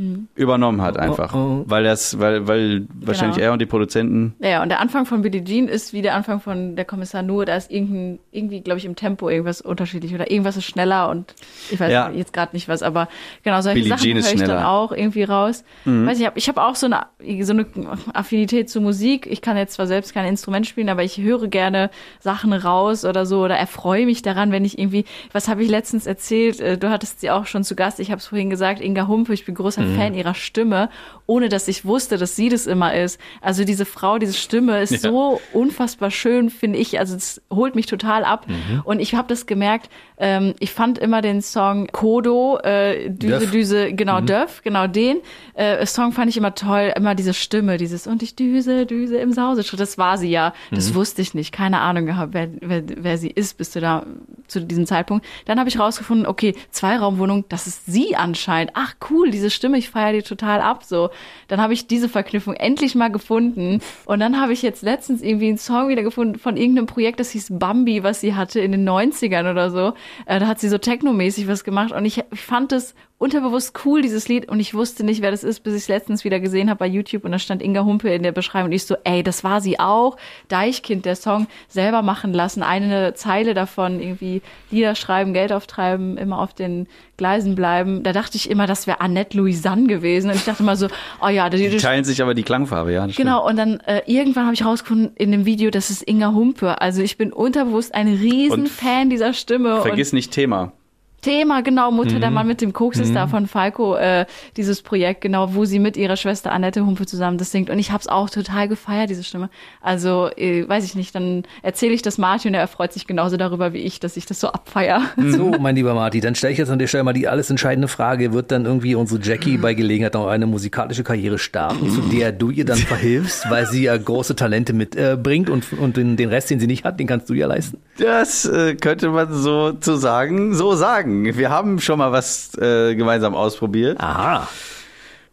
dumm übernommen hat einfach. oh, oh. Weil das, weil, weil wahrscheinlich Genau. er und die Produzenten. Ja, und der Anfang von Billie Jean ist wie der Anfang von der Kommissar Nur. Da ist irgendein, irgendwie, glaube ich, im Tempo irgendwas unterschiedlich oder irgendwas ist schneller und ich weiß Ja. jetzt gerade nicht was, aber genau solche Billie Sachen höre ich dann. Mhm. auch irgendwie raus. Weiß ich, hab- ich habe auch so eine, so eine Affinität zu Musik. Ich kann jetzt zwar selbst kein Instrument spielen, aber ich höre gerne Sachen raus oder so oder erfreue mich daran, wenn ich irgendwie, was habe ich letztens erzählt? Äh, Du hattest sie auch schon zu Gast. Ich habe es vorhin gesagt, Inga Humpe, ich bin großer Mhm. Fan ihrer Stimme, ohne dass ich wusste, dass sie das immer ist. Also diese Frau, diese Stimme ist Ja. so unfassbar schön, finde ich. Also es holt mich total ab. Mhm. Und ich habe das gemerkt, ähm, ich fand immer den Song Kodo, äh, Düse, Döff. Düse, genau, Mhm. Döff, genau den. Äh, Song fand ich immer toll, immer diese Stimme, dieses und ich düse, düse im Sauseschritt. Das war sie ja. Das Mhm. wusste ich nicht. Keine Ahnung gehabt, wer, wer, wer sie ist bis zu, da, zu diesem Zeitpunkt. Dann habe ich rausgefunden, okay, Zweiraumwohnung, das ist sie anscheinend. Ach cool, diese Stimme, ich feiere die total ab. So, dann habe ich diese Verknüpfung endlich mal gefunden. Und dann habe ich jetzt letztens irgendwie einen Song wieder gefunden von irgendeinem Projekt, das hieß Bambi, was sie hatte in den 90ern oder so. Äh, da hat sie so technomäßig was gemacht und ich, ich fand es unterbewusst cool, dieses Lied, und ich wusste nicht, wer das ist, bis ich es letztens wieder gesehen habe bei YouTube und da stand Inga Humpe in der Beschreibung und ich so, ey, das war sie auch. Deichkind, der Song selber machen lassen, eine Zeile davon irgendwie Lieder schreiben, Geld auftreiben, immer auf den Gleisen bleiben. Da dachte ich immer, das wäre Annette Louisanne gewesen. Und ich dachte immer so, oh ja, die, Die teilen sich aber die Klangfarbe, ja. Genau, und dann äh, irgendwann habe ich rausgefunden in dem Video, das ist Inga Humpe. Also ich bin unterbewusst ein riesen Und Fan dieser Stimme. Vergiss nicht Thema. Thema, genau, Mutter, Mhm. der Mann mit dem Koks ist da von Falco, äh, dieses Projekt, genau, wo sie mit ihrer Schwester Annette Humpe zusammen das singt. Und ich habe es auch total gefeiert, diese Stimme. Also, äh, weiß ich nicht, dann erzähle ich das Martin und er freut sich genauso darüber wie ich, dass ich das so abfeier. So, mein lieber Marty, dann stelle ich jetzt an der Stelle mal die alles entscheidende Frage. Wird dann irgendwie unsere Jackie bei Gelegenheit noch eine musikalische Karriere starten, zu der du ihr dann verhilfst, weil sie ja große Talente mitbringt äh, und, und den, den Rest, den sie nicht hat, den kannst du ja leisten? Das äh, könnte man so zu sagen, so sagen. Wir haben schon mal was äh, gemeinsam ausprobiert. Aha.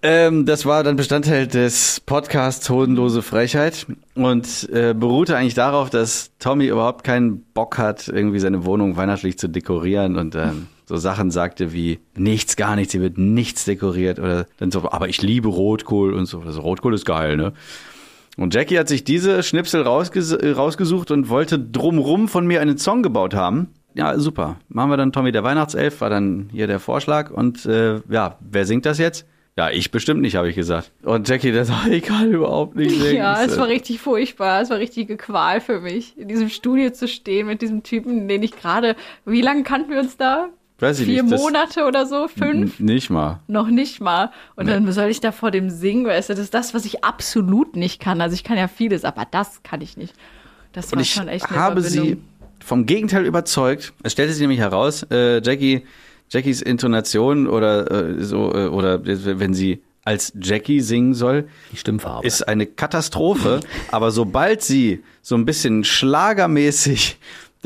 Ähm, das war dann Bestandteil des Podcasts Hodenlose Frechheit und äh, beruhte eigentlich darauf, dass Tommy überhaupt keinen Bock hat, irgendwie seine Wohnung weihnachtlich zu dekorieren und dann so Sachen sagte wie nichts, gar nichts, hier wird nichts dekoriert oder dann so, aber ich liebe Rotkohl und so. Also Rotkohl ist geil, ne? Und Jackie hat sich diese Schnipsel rausges äh, rausgesucht und wollte drumrum von mir einen Song gebaut haben. Ja, super. Machen wir dann Tommy der Weihnachtself, war dann hier der Vorschlag. Und äh, ja, wer singt das jetzt? Ja, ich bestimmt nicht, habe ich gesagt. Und Jackie, das war, ich kann überhaupt nicht singen. Ja, es war richtig furchtbar. Es war richtige Qual für mich, in diesem Studio zu stehen mit diesem Typen, den ich gerade, wie lange kannten wir uns da? Weiß ich Vier nicht. Monate oder so? Fünf? Nicht mal. Noch nicht mal. Und dann soll ich da vor dem singen, weißt du, das ist das, was ich absolut nicht kann. Also ich kann ja vieles, aber das kann ich nicht. Das war Und ich schon echt eine habe sie vom Gegenteil überzeugt. Es stellte sich nämlich heraus, äh, Jackie, Jackies Intonation oder äh, so, äh, oder wenn sie als Jackie singen soll, Die Stimmfarbe. ist eine Katastrophe. aber sobald sie so ein bisschen schlagermäßig,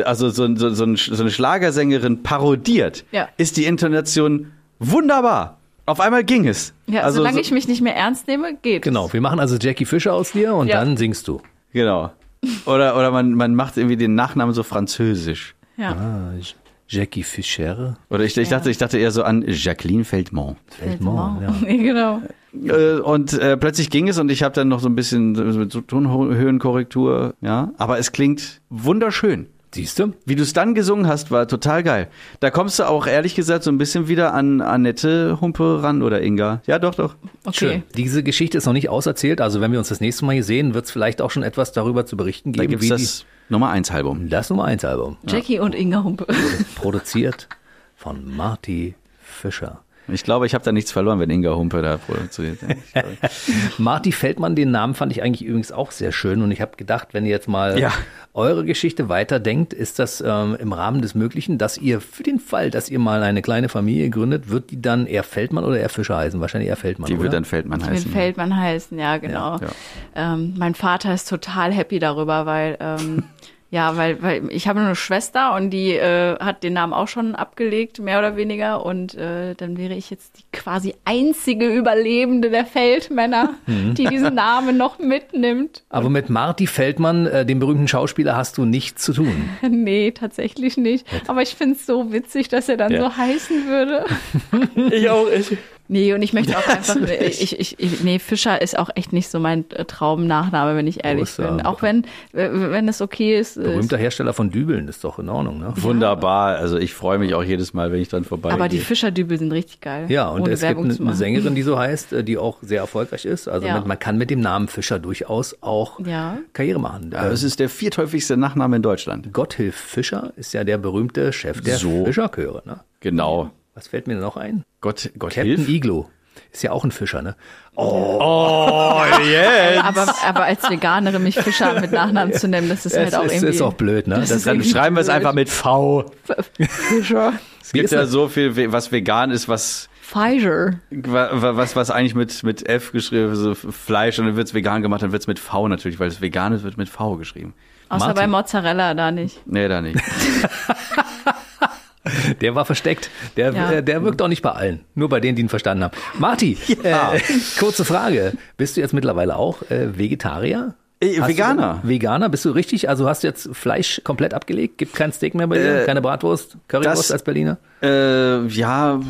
also so, so, so, ein- so eine Schlagersängerin parodiert, Ja. ist die Intonation wunderbar. Auf einmal ging es. Ja, also solange so, ich mich nicht mehr ernst nehme, geht. genau, wir machen also Jackie Fischer aus dir und Ja. dann singst du. Genau. Oder, oder man, man macht irgendwie den Nachnamen so französisch. Ja. Ah, Jackie Fischer. Oder ich, ich, dachte, ich dachte eher so an Jacqueline Feldmont. Feldmont, ja. Nee, genau. Äh, und äh, plötzlich ging es und ich habe dann noch so ein bisschen so mit so Tonhöhenkorrektur, ja. Aber es klingt wunderschön. Siehst du? Wie du es dann gesungen hast, war total geil. Da kommst du auch ehrlich gesagt so ein bisschen wieder an Annette Humpe ran oder Inga. Ja, doch, doch. Okay. Schön. Diese Geschichte ist noch nicht auserzählt. Also wenn wir uns das nächste Mal hier sehen, wird es vielleicht auch schon etwas darüber zu berichten Da geben, gibt's wie das Nummer 1 Album. das Nummer 1 Album. Jackie und Inga Humpe. Produziert von Marty Fischer. Ich glaube, ich habe da nichts verloren, wenn Inga Humpe da produziert. Marty Feldmann, den Namen fand ich eigentlich übrigens auch sehr schön und ich habe gedacht, wenn ihr jetzt mal Ja. eure Geschichte weiterdenkt, ist das ähm, im Rahmen des Möglichen, dass ihr für den Fall, dass ihr mal eine kleine Familie gründet, wird die dann eher Feldmann oder eher Fischer heißen? Wahrscheinlich eher Feldmann, Die oder? wird dann Feldmann Ich will heißen. Feldmann heißen, ja, genau. Ja, Ähm, mein Vater ist total happy darüber, weil, ähm, ja, weil, weil ich habe nur eine Schwester und die äh, hat den Namen auch schon abgelegt, mehr oder weniger. Und äh, dann wäre ich jetzt die quasi einzige Überlebende der Feldmänner, Mhm. die diesen Namen noch mitnimmt. Aber mit Marty Feldmann, äh, dem berühmten Schauspieler, hast du nichts zu tun. nee, tatsächlich nicht. Aber ich finde es so witzig, dass er dann Ja. so heißen würde. Ich auch. Ich. Nee, und ich möchte auch einfach, ich, ich, ich, nee, Fischer ist auch echt nicht so mein äh, Traumnachname, wenn ich ehrlich Großer- bin. Auch wenn, äh, wenn es okay ist. äh, Berühmter Hersteller von Dübeln, ist doch in Ordnung, ne? Wunderbar. Also ich freue mich auch jedes Mal, wenn ich dann vorbei Aber die Fischerdübel sind richtig geil. Ja, und es gibt Werbung eine, zu eine. Sängerin, die so heißt, äh, die auch sehr erfolgreich ist. Also Ja. man kann mit dem Namen Fischer durchaus auch Ja. Karriere machen. Ja, Äh, es ist der vierthäufigste Nachname in Deutschland. Gotthilf Fischer ist ja der berühmte Chef der So. Fischerchöre. Ne? Genau. Was fällt mir noch ein? Gott, Gott Captain hilf. Iglo. Ist ja auch ein Fischer, ne? Oh, yeah. Aber, aber als Veganerin mich Fischer mit Nachnamen zu nennen, das ist halt Das auch ist, irgendwie. ist auch blöd, ne? Das Das ist Dann schreiben wir es einfach mit V. Fischer. Es gibt ist ja das? so viel, was vegan ist, was Pfizer. wa- wa- was, was eigentlich mit, mit F geschrieben wird, so Fleisch und dann wird es vegan gemacht, dann wird es mit V natürlich, weil es vegan ist, wird mit V geschrieben. Außer Martin. bei Mozzarella da nicht. Nee, da nicht. Der war versteckt. Der, Ja. äh, der wirkt auch nicht bei allen. Nur bei denen, die ihn verstanden haben. Marti, äh, kurze Frage. Bist du jetzt mittlerweile auch äh, Vegetarier? Äh, Hast Veganer. Du, Veganer, bist du richtig? Also hast du jetzt Fleisch komplett abgelegt? Gibt kein Steak mehr bei dir? Äh, Keine Bratwurst? Currywurst das- als Berliner? Äh, ja,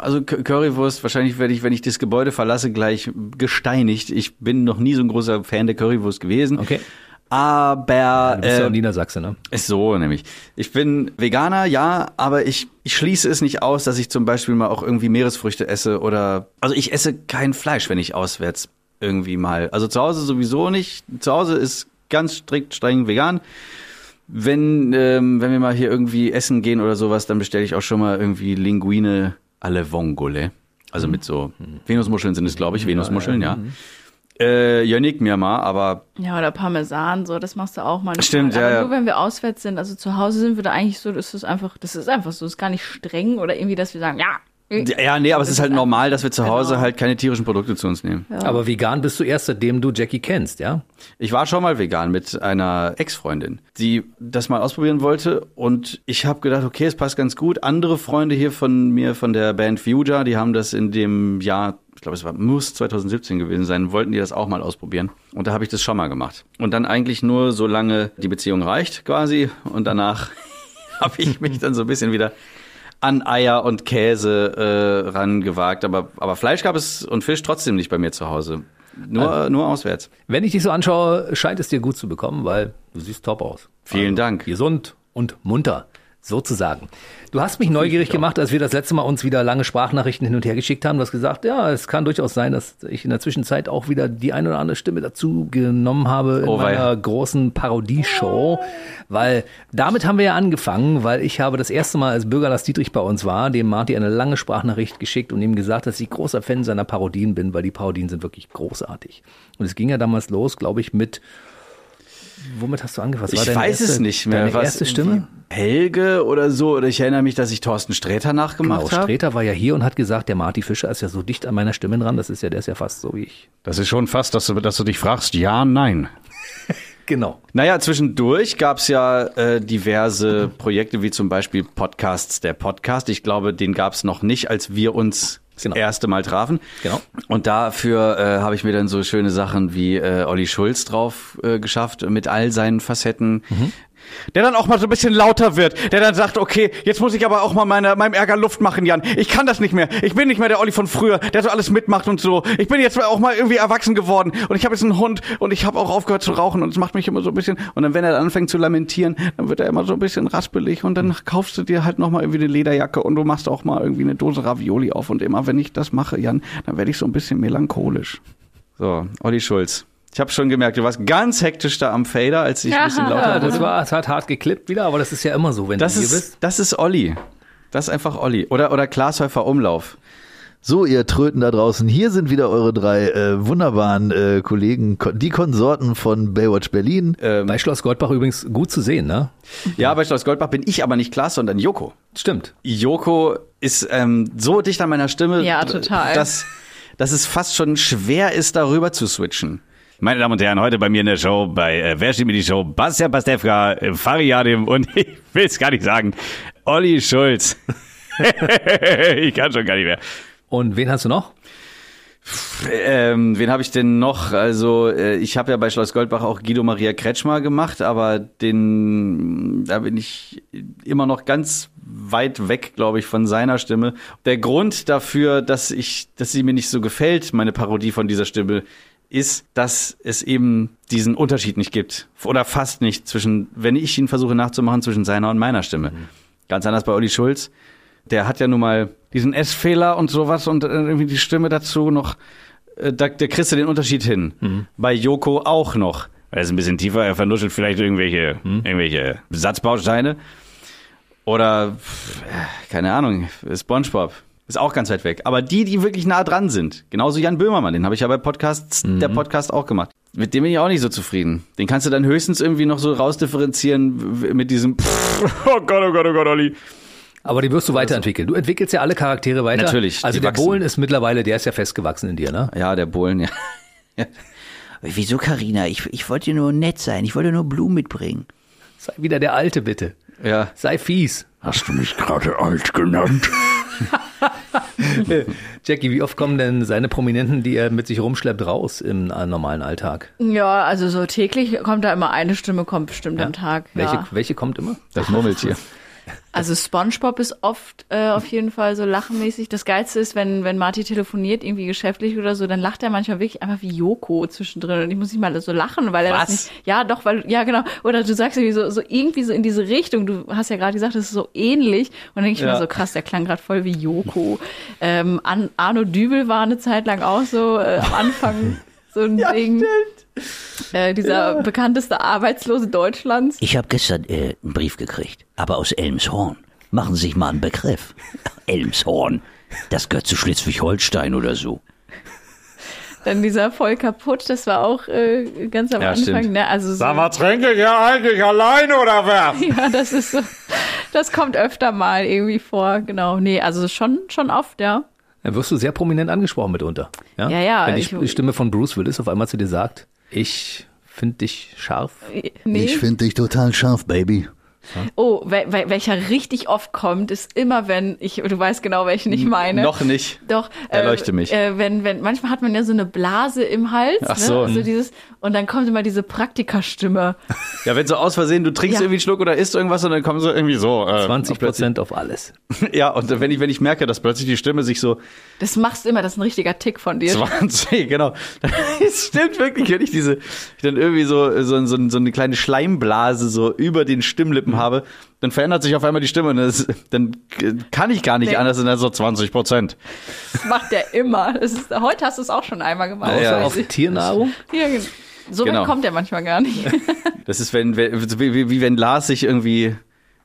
also Cu- Currywurst, wahrscheinlich werde ich, wenn ich das Gebäude verlasse, gleich gesteinigt. Ich bin noch nie so ein großer Fan der Currywurst gewesen. Okay. Aber Du bist ja äh, auch Niedersachse, ne? ist so nämlich. Ich bin Veganer, ja, aber ich, ich schließe es nicht aus, dass ich zum Beispiel mal auch irgendwie Meeresfrüchte esse oder also ich esse kein Fleisch, wenn ich auswärts irgendwie mal. Also zu Hause sowieso nicht. Zu Hause ist ganz strikt streng vegan. Wenn, ähm, wenn wir mal hier irgendwie essen gehen oder sowas, dann bestelle ich auch schon mal irgendwie Linguine alle Vongole. Also mit so Venusmuscheln sind es, glaube ich, Venusmuscheln, ja. Äh, Jönik mir mal, aber Ja, oder Parmesan, so, das machst du auch manchmal. Stimmt, ja, Aber nur wenn wir auswärts sind, also zu Hause sind wir da eigentlich so, das ist einfach, das ist einfach so, das ist gar nicht streng oder irgendwie, dass wir sagen, ja. Ja, nee, aber es ist halt normal, dass wir zu Hause Genau. halt keine tierischen Produkte zu uns nehmen. Aber vegan bist du erst, seitdem du Jackie kennst, ja? Ich war schon mal vegan mit einer Ex-Freundin, die das mal ausprobieren wollte und ich habe gedacht, okay, es passt ganz gut. Andere Freunde hier von mir von der Band Fuja, die haben das in dem Jahr, ich glaube, es war muss 2017 gewesen sein, wollten die das auch mal ausprobieren und da habe ich das schon mal gemacht. Und dann eigentlich nur solange die Beziehung reicht quasi und danach habe ich mich dann so ein bisschen wieder an Eier und Käse äh, rangewagt, aber aber Fleisch gab es und Fisch trotzdem nicht bei mir zu Hause. Nur, nur auswärts. Wenn ich dich so anschaue, scheint es dir gut zu bekommen, weil du siehst top aus. Vielen Dank. Gesund und munter, sozusagen. Du hast mich neugierig gemacht, als wir das letzte Mal uns wieder lange Sprachnachrichten hin und her geschickt haben. Du hast gesagt, ja, es kann durchaus sein, dass ich in der Zwischenzeit auch wieder die eine oder andere Stimme dazu genommen habe in Oh, meiner großen Parodieshow. Weil damit haben wir ja angefangen, weil ich habe das erste Mal, als Bürger Lars Dietrich bei uns war, dem Marty eine lange Sprachnachricht geschickt und ihm gesagt, dass ich großer Fan seiner Parodien bin, weil die Parodien sind wirklich großartig. Und es ging ja damals los, glaube ich, mit Womit hast du war Ich weiß erste, es nicht mehr. Deine Was- erste Stimme? Helge oder so, oder ich erinnere mich, dass ich Thorsten Sträter Genau, nachgemacht habe. Streter war ja hier und hat gesagt, der Marty Fischer ist ja so dicht an meiner Stimme dran, das ist ja, der ist ja fast so wie ich. Das ist schon fast, dass du, dass du dich fragst, ja, nein. Genau. Naja, zwischendurch gab's ja äh, diverse Projekte, wie zum Beispiel Podcasts der Podcast. Ich glaube, den gab's noch nicht, als wir uns Genau. erste Mal trafen. Genau. Und dafür äh, habe ich mir dann so schöne Sachen wie äh, Olli Schulz drauf äh, geschafft, mit all seinen Facetten. Der dann auch mal so ein bisschen lauter wird. Der dann sagt, okay, jetzt muss ich aber auch mal meine, meinem Ärger Luft machen, Jan. Ich kann das nicht mehr. Ich bin nicht mehr der Olli von früher, der so alles mitmacht und so. Ich bin jetzt auch mal irgendwie erwachsen geworden. Und ich habe jetzt einen Hund und ich habe auch aufgehört zu rauchen und es macht mich immer so ein bisschen. Und dann, wenn er dann anfängt zu lamentieren, dann wird er immer so ein bisschen raspelig und dann kaufst du dir halt nochmal irgendwie eine Lederjacke und du machst auch mal irgendwie eine Dose Ravioli auf. Und immer, wenn ich das mache, Jan, dann werde ich so ein bisschen melancholisch. So, Olli Schulz. Ich habe schon gemerkt, du warst ganz hektisch da am Fader, als ich ein bisschen lauter Ja, wurde. das war, es hat hart geklippt wieder, aber das ist ja immer so, wenn Das du hier ist, bist. das ist Olli. Das ist einfach Olli. Oder, oder Glashäufer Umlauf. So, ihr Tröten da draußen, hier sind wieder eure drei äh, wunderbaren äh, Kollegen, ko- die Konsorten von Baywatch Berlin. Bei Schloss Goldbach übrigens gut zu sehen, ne? Ja, bei Schloss Goldbach bin ich aber nicht Klaas, sondern Joko. Stimmt. Joko ist ähm, so dicht an meiner Stimme, Ja, total. dass, dass es fast schon schwer ist, darüber zu switchen. Meine Damen und Herren, heute bei mir in der Show, bei äh, Wer steht mir die Show? Bastian Pastewka, äh, Fariadim und ich will es gar nicht sagen, Olli Schulz. ich kann schon gar nicht mehr. Und wen hast du noch? Ähm, wen habe ich denn noch? Also äh, ich habe ja bei Schloss Goldbach auch Guido Maria Kretschmer gemacht, aber den da bin ich immer noch ganz weit weg, glaube ich, von seiner Stimme. Der Grund dafür, dass ich, dass sie mir nicht so gefällt, meine Parodie von dieser Stimme, ist, dass es eben diesen Unterschied nicht gibt oder fast nicht zwischen, wenn ich ihn versuche nachzumachen, zwischen seiner und meiner Stimme. Ganz anders bei Olli Schulz. Der hat ja nun mal diesen S-Fehler und sowas und äh, irgendwie die Stimme dazu noch. Äh, Da, da kriegst du den Unterschied hin. Bei Joko auch noch. Er ist ein bisschen tiefer, er vernuschelt vielleicht irgendwelche, irgendwelche Satzbausteine. Oder, äh, keine Ahnung, Spongebob. Ist auch ganz weit weg. Aber die, die wirklich nah dran sind, genauso Jan Böhmermann, den habe ich ja bei Podcasts, der Podcast auch gemacht. Mit dem bin ich auch nicht so zufrieden. Den kannst du dann höchstens irgendwie noch so rausdifferenzieren mit diesem Oh Gott, oh Gott, oh Gott, Olli. Aber die wirst du weiterentwickeln. Du entwickelst ja alle Charaktere weiter. Natürlich, Also der wachsen. Bohlen ist mittlerweile, der ist ja festgewachsen in dir, ne? Ja, der Bohlen, ja. Wieso, Karina? Ich, ich wollte nur nett sein. Ich wollte nur Blumen mitbringen. Sei wieder der Alte, bitte. Ja. Sei fies. Hast du mich gerade alt genannt? Jackie, wie oft kommen denn seine Prominenten, die er mit sich rumschleppt, raus im äh, normalen Alltag? Ja, also so täglich kommt da immer eine Stimme, kommt bestimmt am Tag. Welche, Ja. welche kommt immer? Das Murmeltier. Also SpongeBob ist oft äh, auf jeden Fall so lachenmäßig. Das Geilste ist, wenn, wenn Marty telefoniert, irgendwie geschäftlich oder so, dann lacht er manchmal wirklich einfach wie Joko zwischendrin. Und ich muss nicht mal so lachen, weil er Was? das nicht. Ja, doch, weil, ja, genau. Oder du sagst irgendwie so, so irgendwie so in diese Richtung. Du hast ja gerade gesagt, das ist so ähnlich. Und dann denke ich Ja. mir so, krass, der klang gerade voll wie Joko. ähm, An Arno Dübel war eine Zeit lang auch so äh, am Anfang so ein Ding. Äh, dieser bekannteste Arbeitslose Deutschlands. Ich habe gestern äh, einen Brief gekriegt, aber aus Elmshorn. Machen Sie sich mal einen Begriff. Elmshorn. Das gehört zu Schleswig-Holstein oder so. Dann dieser voll kaputt, das war auch äh, ganz am Ja, Anfang. stimmt. Ne? Also so, Sag mal, trinke ich ja eigentlich alleine oder wer? ja, das ist so, das kommt öfter mal irgendwie vor, genau. Nee, also schon, schon oft, ja. Dann wirst du sehr prominent angesprochen mitunter. Ja, Ja, ja, Wenn die ich- Stimme von Bruce Willis auf einmal zu dir sagt, ich finde dich scharf. Nee. Ich finde dich total scharf, Baby. Oh, wel, wel, welcher richtig oft kommt, ist immer, wenn ich, du weißt genau, welchen ich meine. Noch nicht. Doch. Erleuchte mich. Äh, wenn, wenn, manchmal hat man ja so eine Blase im Hals. Ach so. Ne? Also dieses, und dann kommt immer diese Praktikerstimme. Ja, wenn so aus Versehen, du trinkst Ja. irgendwie einen Schluck oder isst irgendwas und dann kommen so irgendwie so. Äh, 20 plötzlich- Prozent auf alles. Ja, und wenn ich, wenn ich merke, dass plötzlich die Stimme sich so Das machst du immer, das ist ein richtiger Tick von dir. 20, genau. Es stimmt wirklich, wenn ich diese, ich dann irgendwie so, so, so, so eine kleine Schleimblase so über den Stimmlippen habe, dann verändert sich auf einmal die Stimme und das, dann kann ich gar nicht Nee. anders als so 20 Prozent. Das macht der immer. Das ist, heute hast du es auch schon einmal gemacht. Ja, ja. Auf ich. Tiernahrung. Ja, genau. So Genau. weit kommt er manchmal gar nicht. Das ist, wenn, wie, wie- wie wenn Lars sich irgendwie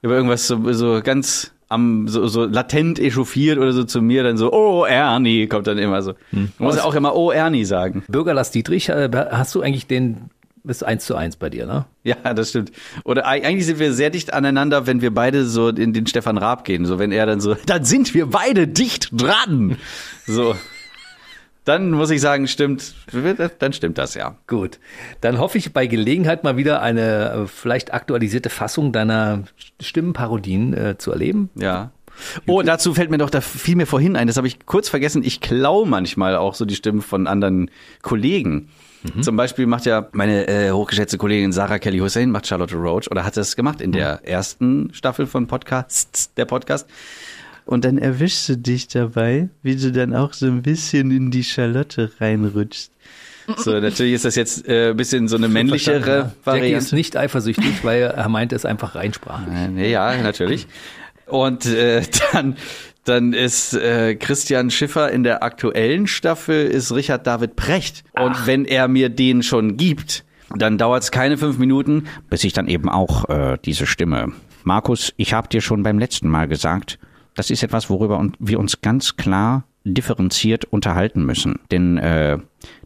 über irgendwas so, so ganz am, so, so latent echauffiert oder so zu mir, dann so, oh Ernie, kommt dann immer so. Man muss ja auch immer, oh Ernie sagen. Bürgerlass Dietrich, äh, hast du eigentlich den, ist eins zu eins bei dir, ne? Ja, das stimmt. Oder eig- eigentlich sind wir sehr dicht aneinander, wenn wir beide so in den Stefan Raab gehen. So, wenn er dann so, dann sind wir beide dicht dran. So. Dann muss ich sagen, stimmt, dann stimmt das ja. Gut. Dann hoffe ich bei Gelegenheit mal wieder eine äh, vielleicht aktualisierte Fassung deiner Stimmenparodien äh, zu erleben. Ja. Oh, dazu fällt mir doch, da fiel mir vorhin ein, das habe ich kurz vergessen, ich klau manchmal auch so die Stimmen von anderen Kollegen. Zum Beispiel macht ja meine äh, hochgeschätzte Kollegin Sarah Kelly Hussein, macht Charlotte Roach oder hat das gemacht in der ersten Staffel von Podcasts, der Podcast. Und dann erwischst du dich dabei, wie du dann auch so ein bisschen in die Charlotte reinrutschst. So, natürlich ist das jetzt äh, ein bisschen so eine männlichere ja. Jackie Variante. ist nicht eifersüchtig, weil er meint es einfach reinsprachlich. Äh, Ja, natürlich. Und äh, dann, dann ist äh, Christian Schiffer in der aktuellen Staffel ist Richard David Precht. Und wenn er mir den schon gibt, dann dauert es keine fünf Minuten, bis ich dann eben auch äh, diese Stimme. Markus, ich habe dir schon beim letzten Mal gesagt, das ist etwas, worüber wir uns ganz klar differenziert unterhalten müssen. Denn äh,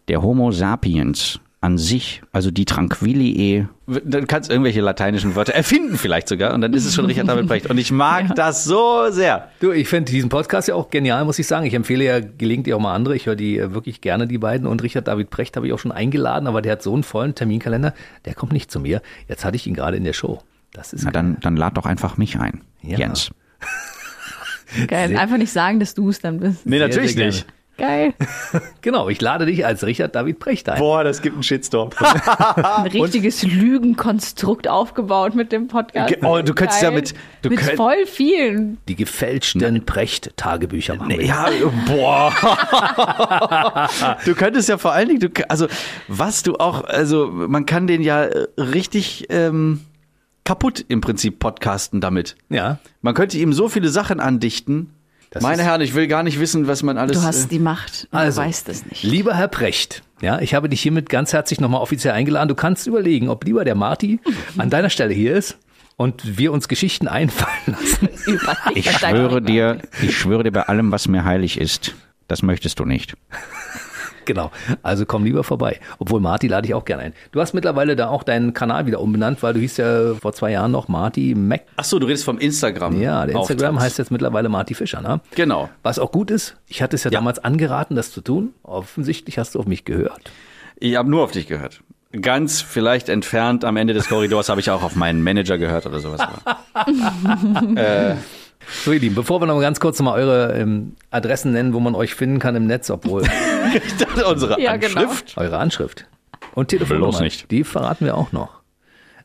der Homo sapiens an sich, also die Tranquilliae, dann kannst du irgendwelche lateinischen Wörter erfinden vielleicht sogar und dann ist es schon Richard David Brecht. Und ich mag das so sehr. Du, ich finde diesen Podcast ja auch genial, muss ich sagen. Ich empfehle ja gelegentlich auch mal andere. Ich höre die äh, wirklich gerne, die beiden. Und Richard David Precht habe ich auch schon eingeladen, aber der hat so einen vollen Terminkalender, der kommt nicht zu mir. Jetzt hatte ich ihn gerade in der Show. Das ist Na dann, dann lad doch einfach mich ein, Ja. Jens. Geil. Einfach nicht sagen, dass du es dann bist. Nee, natürlich nicht. Geil. Genau, ich lade dich als Richard David Precht ein. Boah, das gibt einen Shitstorm. Ein richtiges Lügenkonstrukt aufgebaut mit dem Podcast. Oh, du könntest ja Geil. mit- du mit könnt- voll vielen. Die gefälschten Precht-Tagebücher machen wir. Ja, boah. du könntest ja vor allen Dingen, du, also was du auch, also man kann den ja äh, richtig ähm, kaputt im Prinzip podcasten damit. ja. Man könnte ihm so viele Sachen andichten. Das Meine Herren, ich will gar nicht wissen, was man alles. Du hast äh, die Macht. und Also, du weißt es nicht. Lieber Herr Precht, ja, ich habe dich hiermit ganz herzlich nochmal offiziell eingeladen. Du kannst überlegen, ob lieber der Marty an deiner Stelle hier ist und wir uns Geschichten einfallen lassen. ich schwöre dir, ich schwöre dir bei allem, was mir heilig ist. Das möchtest du nicht. Genau. Also komm lieber vorbei. Obwohl Marty lade ich auch gerne ein. Du hast mittlerweile da auch deinen Kanal wieder umbenannt, weil du hieß ja vor zwei Jahren noch Marty Mac. Ach so, du redest vom Instagram. Ja, der Instagram Auftritt. heißt jetzt mittlerweile Marty Fischer, ne? Genau. Was auch gut ist, ich hatte es ja, damals angeraten, das zu tun. Offensichtlich hast du auf mich gehört. Ich habe nur auf dich gehört. Ganz vielleicht entfernt am Ende des Korridors habe ich auch auf meinen Manager gehört oder sowas. So, ihr Lieben, bevor wir noch mal ganz kurz noch mal eure ähm, Adressen nennen, wo man euch finden kann im Netz, obwohl ich dachte, unsere Ja, genau. Anschrift. eure Anschrift und Telefonnummer, Bloß nicht. die verraten wir auch noch.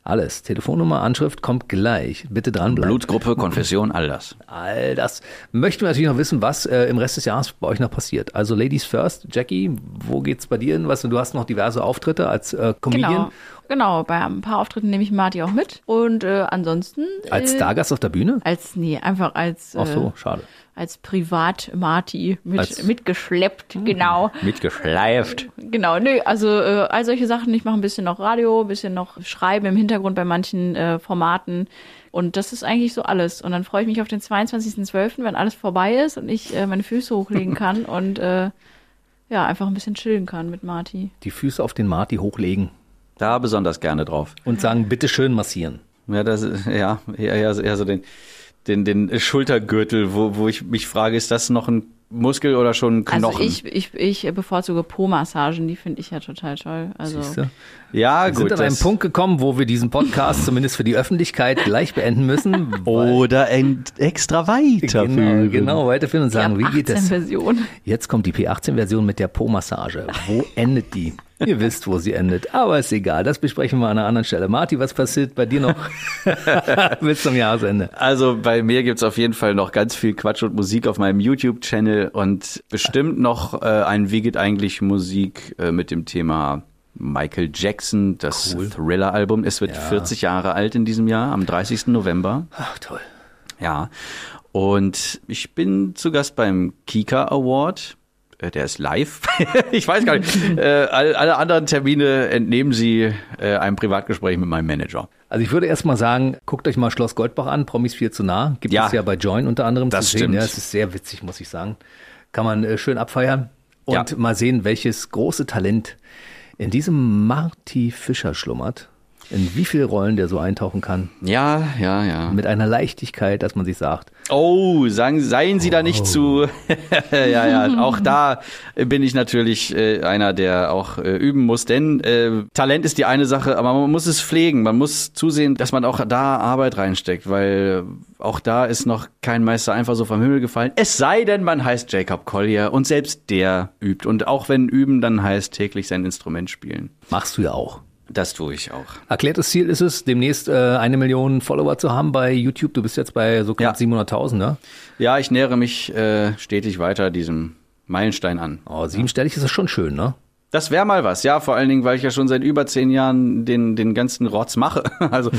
Alles. Telefonnummer, Anschrift kommt gleich. Bitte dranbleiben. Blutgruppe, Konfession, all das. All das. Möchten wir natürlich noch wissen, was äh, im Rest des Jahres bei euch noch passiert. Also Ladies First, Jackie, wo geht's bei dir hin? Was, du hast noch diverse Auftritte als äh, Comedian. Genau. Genau, bei ein paar Auftritten nehme ich Marty auch mit. Und äh, ansonsten. Als äh, Stargast auf der Bühne? Als, nee, einfach als, äh, Ach so, schade. Als Privat-Marty mit, Als- mitgeschleppt, genau. Mitgeschleift. Genau, nö, also äh, all solche Sachen. Ich mache ein bisschen noch Radio, ein bisschen noch Schreiben im Hintergrund bei manchen äh, Formaten. Und das ist eigentlich so alles. Und dann freue ich mich auf den 22.12., wenn alles vorbei ist und ich äh, meine Füße hochlegen kann und äh, ja, einfach ein bisschen chillen kann mit Marty. Die Füße auf den Marty hochlegen Da besonders gerne drauf. und sagen, bitte schön massieren. Ja, das ist- ja, eher, eher, eher so den, den, den Schultergürtel, wo, wo ich mich frage, ist das noch ein Muskel oder schon ein Knochen? Also ich, ich, ich bevorzuge Po-Massagen, die finde ich ja total toll. Also Siehste? ja, Wir gut. sind an einem Punkt gekommen, wo wir diesen Podcast zumindest für die Öffentlichkeit gleich beenden müssen. Oder extra weiterführen. Genau, genau, weiterführen und sagen, wie geht das? 18-Version. Jetzt kommt die P18-Version mit der Po-Massage. Wo endet die? Ihr wisst, wo sie endet. Aber ist egal, das besprechen wir an einer anderen Stelle. Marty, was passiert bei dir noch bis zum Jahresende? Also bei mir gibt's auf jeden Fall noch ganz viel Quatsch und Musik auf meinem YouTube-Channel und bestimmt noch äh, ein Wie geht eigentlich Musik äh, mit dem Thema Michael Jackson, das Thriller-Album. Es wird 40 Jahre alt in diesem Jahr, am 30. November. Ach, toll. Ja. Und ich bin zu Gast beim Kika Award. Äh, Der ist live. ich weiß gar nicht. Äh, all- alle anderen Termine entnehmen Sie äh, einem Privatgespräch mit meinem Manager. Also ich würde erst mal sagen, guckt euch mal Schloss Goldbach an, Promis 4 zu nah. Gibt Ja. es ja bei Join unter anderem Das zu sehen. stimmt. Ja, es ist sehr witzig, muss ich sagen. Kann man äh, schön abfeiern und Ja. mal sehen, welches große Talent in diesem Marty Fischer schlummert. In wie viele Rollen der so eintauchen kann. Ja, ja, ja. Mit einer Leichtigkeit, dass man sich sagt, Oh, sagen, seien Sie da nicht zu. ja, ja, auch da bin ich natürlich äh, einer, der auch äh, üben muss, denn äh, Talent ist die eine Sache, aber man muss es pflegen. Man muss zusehen, dass man auch da Arbeit reinsteckt, weil auch da ist noch kein Meister einfach so vom Himmel gefallen. Es sei denn, man heißt Jacob Collier und selbst der übt. Und auch wenn üben dann heißt täglich sein Instrument spielen. machst du ja auch. Das tue ich auch. Erklärtes Ziel ist es, demnächst äh, eine Million Follower zu haben bei YouTube. Du bist jetzt bei so knapp Ja. 700.000, ne? Ja, ich nähere mich äh, stetig weiter diesem Meilenstein an. Oh, siebenstellig ist das schon schön, ne? Das wäre mal was, ja, vor allen Dingen, weil ich ja schon seit über zehn Jahren den, den ganzen Rotz mache. Also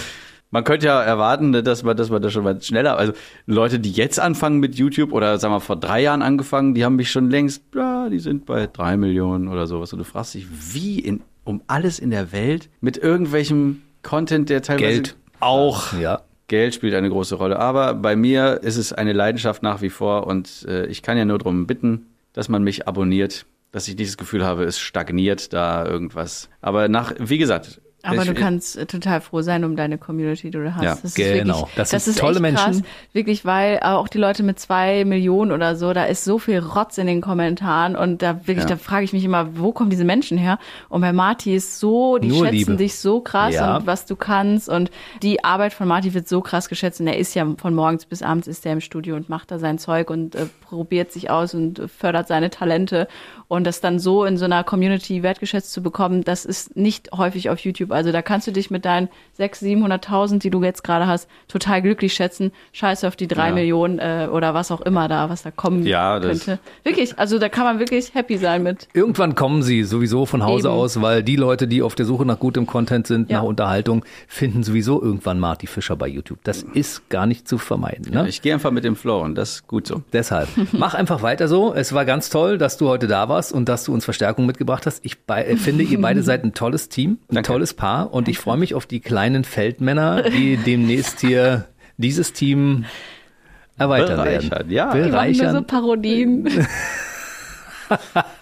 man könnte ja erwarten, ne, dass man, dass man das schon mal schneller, also Leute, die jetzt anfangen mit YouTube oder sagen wir vor drei Jahren angefangen, die haben mich schon längst, ja, die sind bei drei Millionen oder sowas. Und du fragst dich, wie in, um alles in der Welt mit irgendwelchem Content, der teilweise Geld. auch Ja. Geld spielt eine große Rolle. Aber bei mir ist es eine Leidenschaft nach wie vor und äh, ich kann ja nur darum bitten, dass man mich abonniert, dass ich dieses Gefühl habe, es stagniert da irgendwas. Aber nach, wie gesagt. Aber ich, du kannst äh, total froh sein um deine Community, die du hast. Ja, das ist genau. Wirklich, Das das, sind ist tolle echt krass, Menschen. Wirklich, weil auch die Leute mit zwei Millionen oder so, da ist so viel Rotz in den Kommentaren und da wirklich, Ja. da frage ich mich immer, wo kommen diese Menschen her? Und bei Marty ist so, die Nur schätzen Liebe. dich so krass Ja. und was du kannst und die Arbeit von Marty wird so krass geschätzt und er ist ja von morgens bis abends ist er im Studio und macht da sein Zeug und äh, probiert sich aus und äh, fördert seine Talente und das dann so in so einer Community wertgeschätzt zu bekommen, das ist nicht häufig auf YouTube. Also da kannst du dich mit deinen 600.000, 700.000, die du jetzt gerade hast, total glücklich schätzen. Scheiße auf die drei Ja. Millionen äh, oder was auch immer da, was da kommen Ja, das- könnte. Wirklich, also da kann man wirklich happy sein mit. Irgendwann kommen sie sowieso von Hause Eben. aus, weil die Leute, die auf der Suche nach gutem Content sind, Ja. nach Unterhaltung, finden sowieso irgendwann Marty Fischer bei YouTube. Das ist gar nicht zu vermeiden. Ne? ich gehe einfach mit dem Flow und das ist gut so. Deshalb, mach einfach weiter so. Es war ganz toll, dass du heute da warst und dass du uns Verstärkung mitgebracht hast. Ich bei, äh, finde, ihr beide seid ein tolles Team, ein Danke. tolles Paar und ich freue mich auf die kleinen Feldmänner, die demnächst hier dieses Team erweitern werden. Bereichern, ja. Die machen nur so Bereichern. Parodien.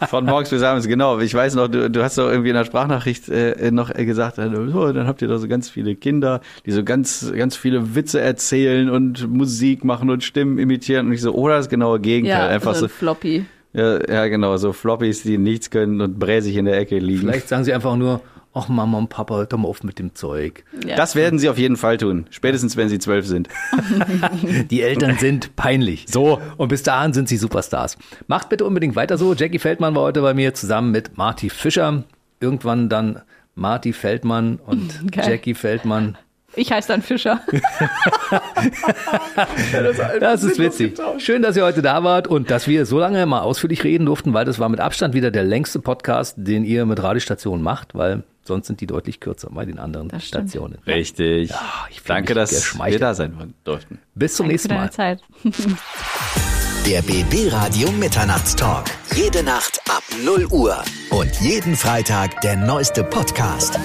Von morgens bis abends, genau. Ich weiß noch, du, du hast doch irgendwie in der Sprachnachricht äh, noch äh, gesagt, äh, so, dann habt ihr da so ganz viele Kinder, die so ganz, ganz viele Witze erzählen und Musik machen und Stimmen imitieren. Und ich so, oder das genaue Gegenteil. Ja, Einfach so so, ein Floppy. ja, ja, genau, so Floppies, die nichts können und bräsig in der Ecke liegen. Vielleicht sagen sie einfach nur, ach Mama und Papa, hört doch mal auf mit dem Zeug. Ja. Das werden sie auf jeden Fall tun. Spätestens, wenn sie zwölf sind. Die Eltern sind peinlich. So. Und bis dahin sind sie Superstars. Macht bitte unbedingt weiter so. Jackie Feldmann war heute bei mir zusammen mit Marty Fischer. Irgendwann dann Marty Feldmann und Geil. Jackie Feldmann. Ich heiße dann Fischer. Das ist witzig. Schön, dass ihr heute da wart und dass wir so lange mal ausführlich reden durften, weil das war mit Abstand wieder der längste Podcast, den ihr mit Radiostationen macht, weil sonst sind die deutlich kürzer bei den anderen. Stationen. Richtig. ich fühl Danke, mich dass wir da sein durften. Bis zum Danke für nächsten deine Mal. Zeit. Der BB Radio Mitternachtstalk. Jede Nacht ab 0 Uhr. Und jeden Freitag der neueste Podcast.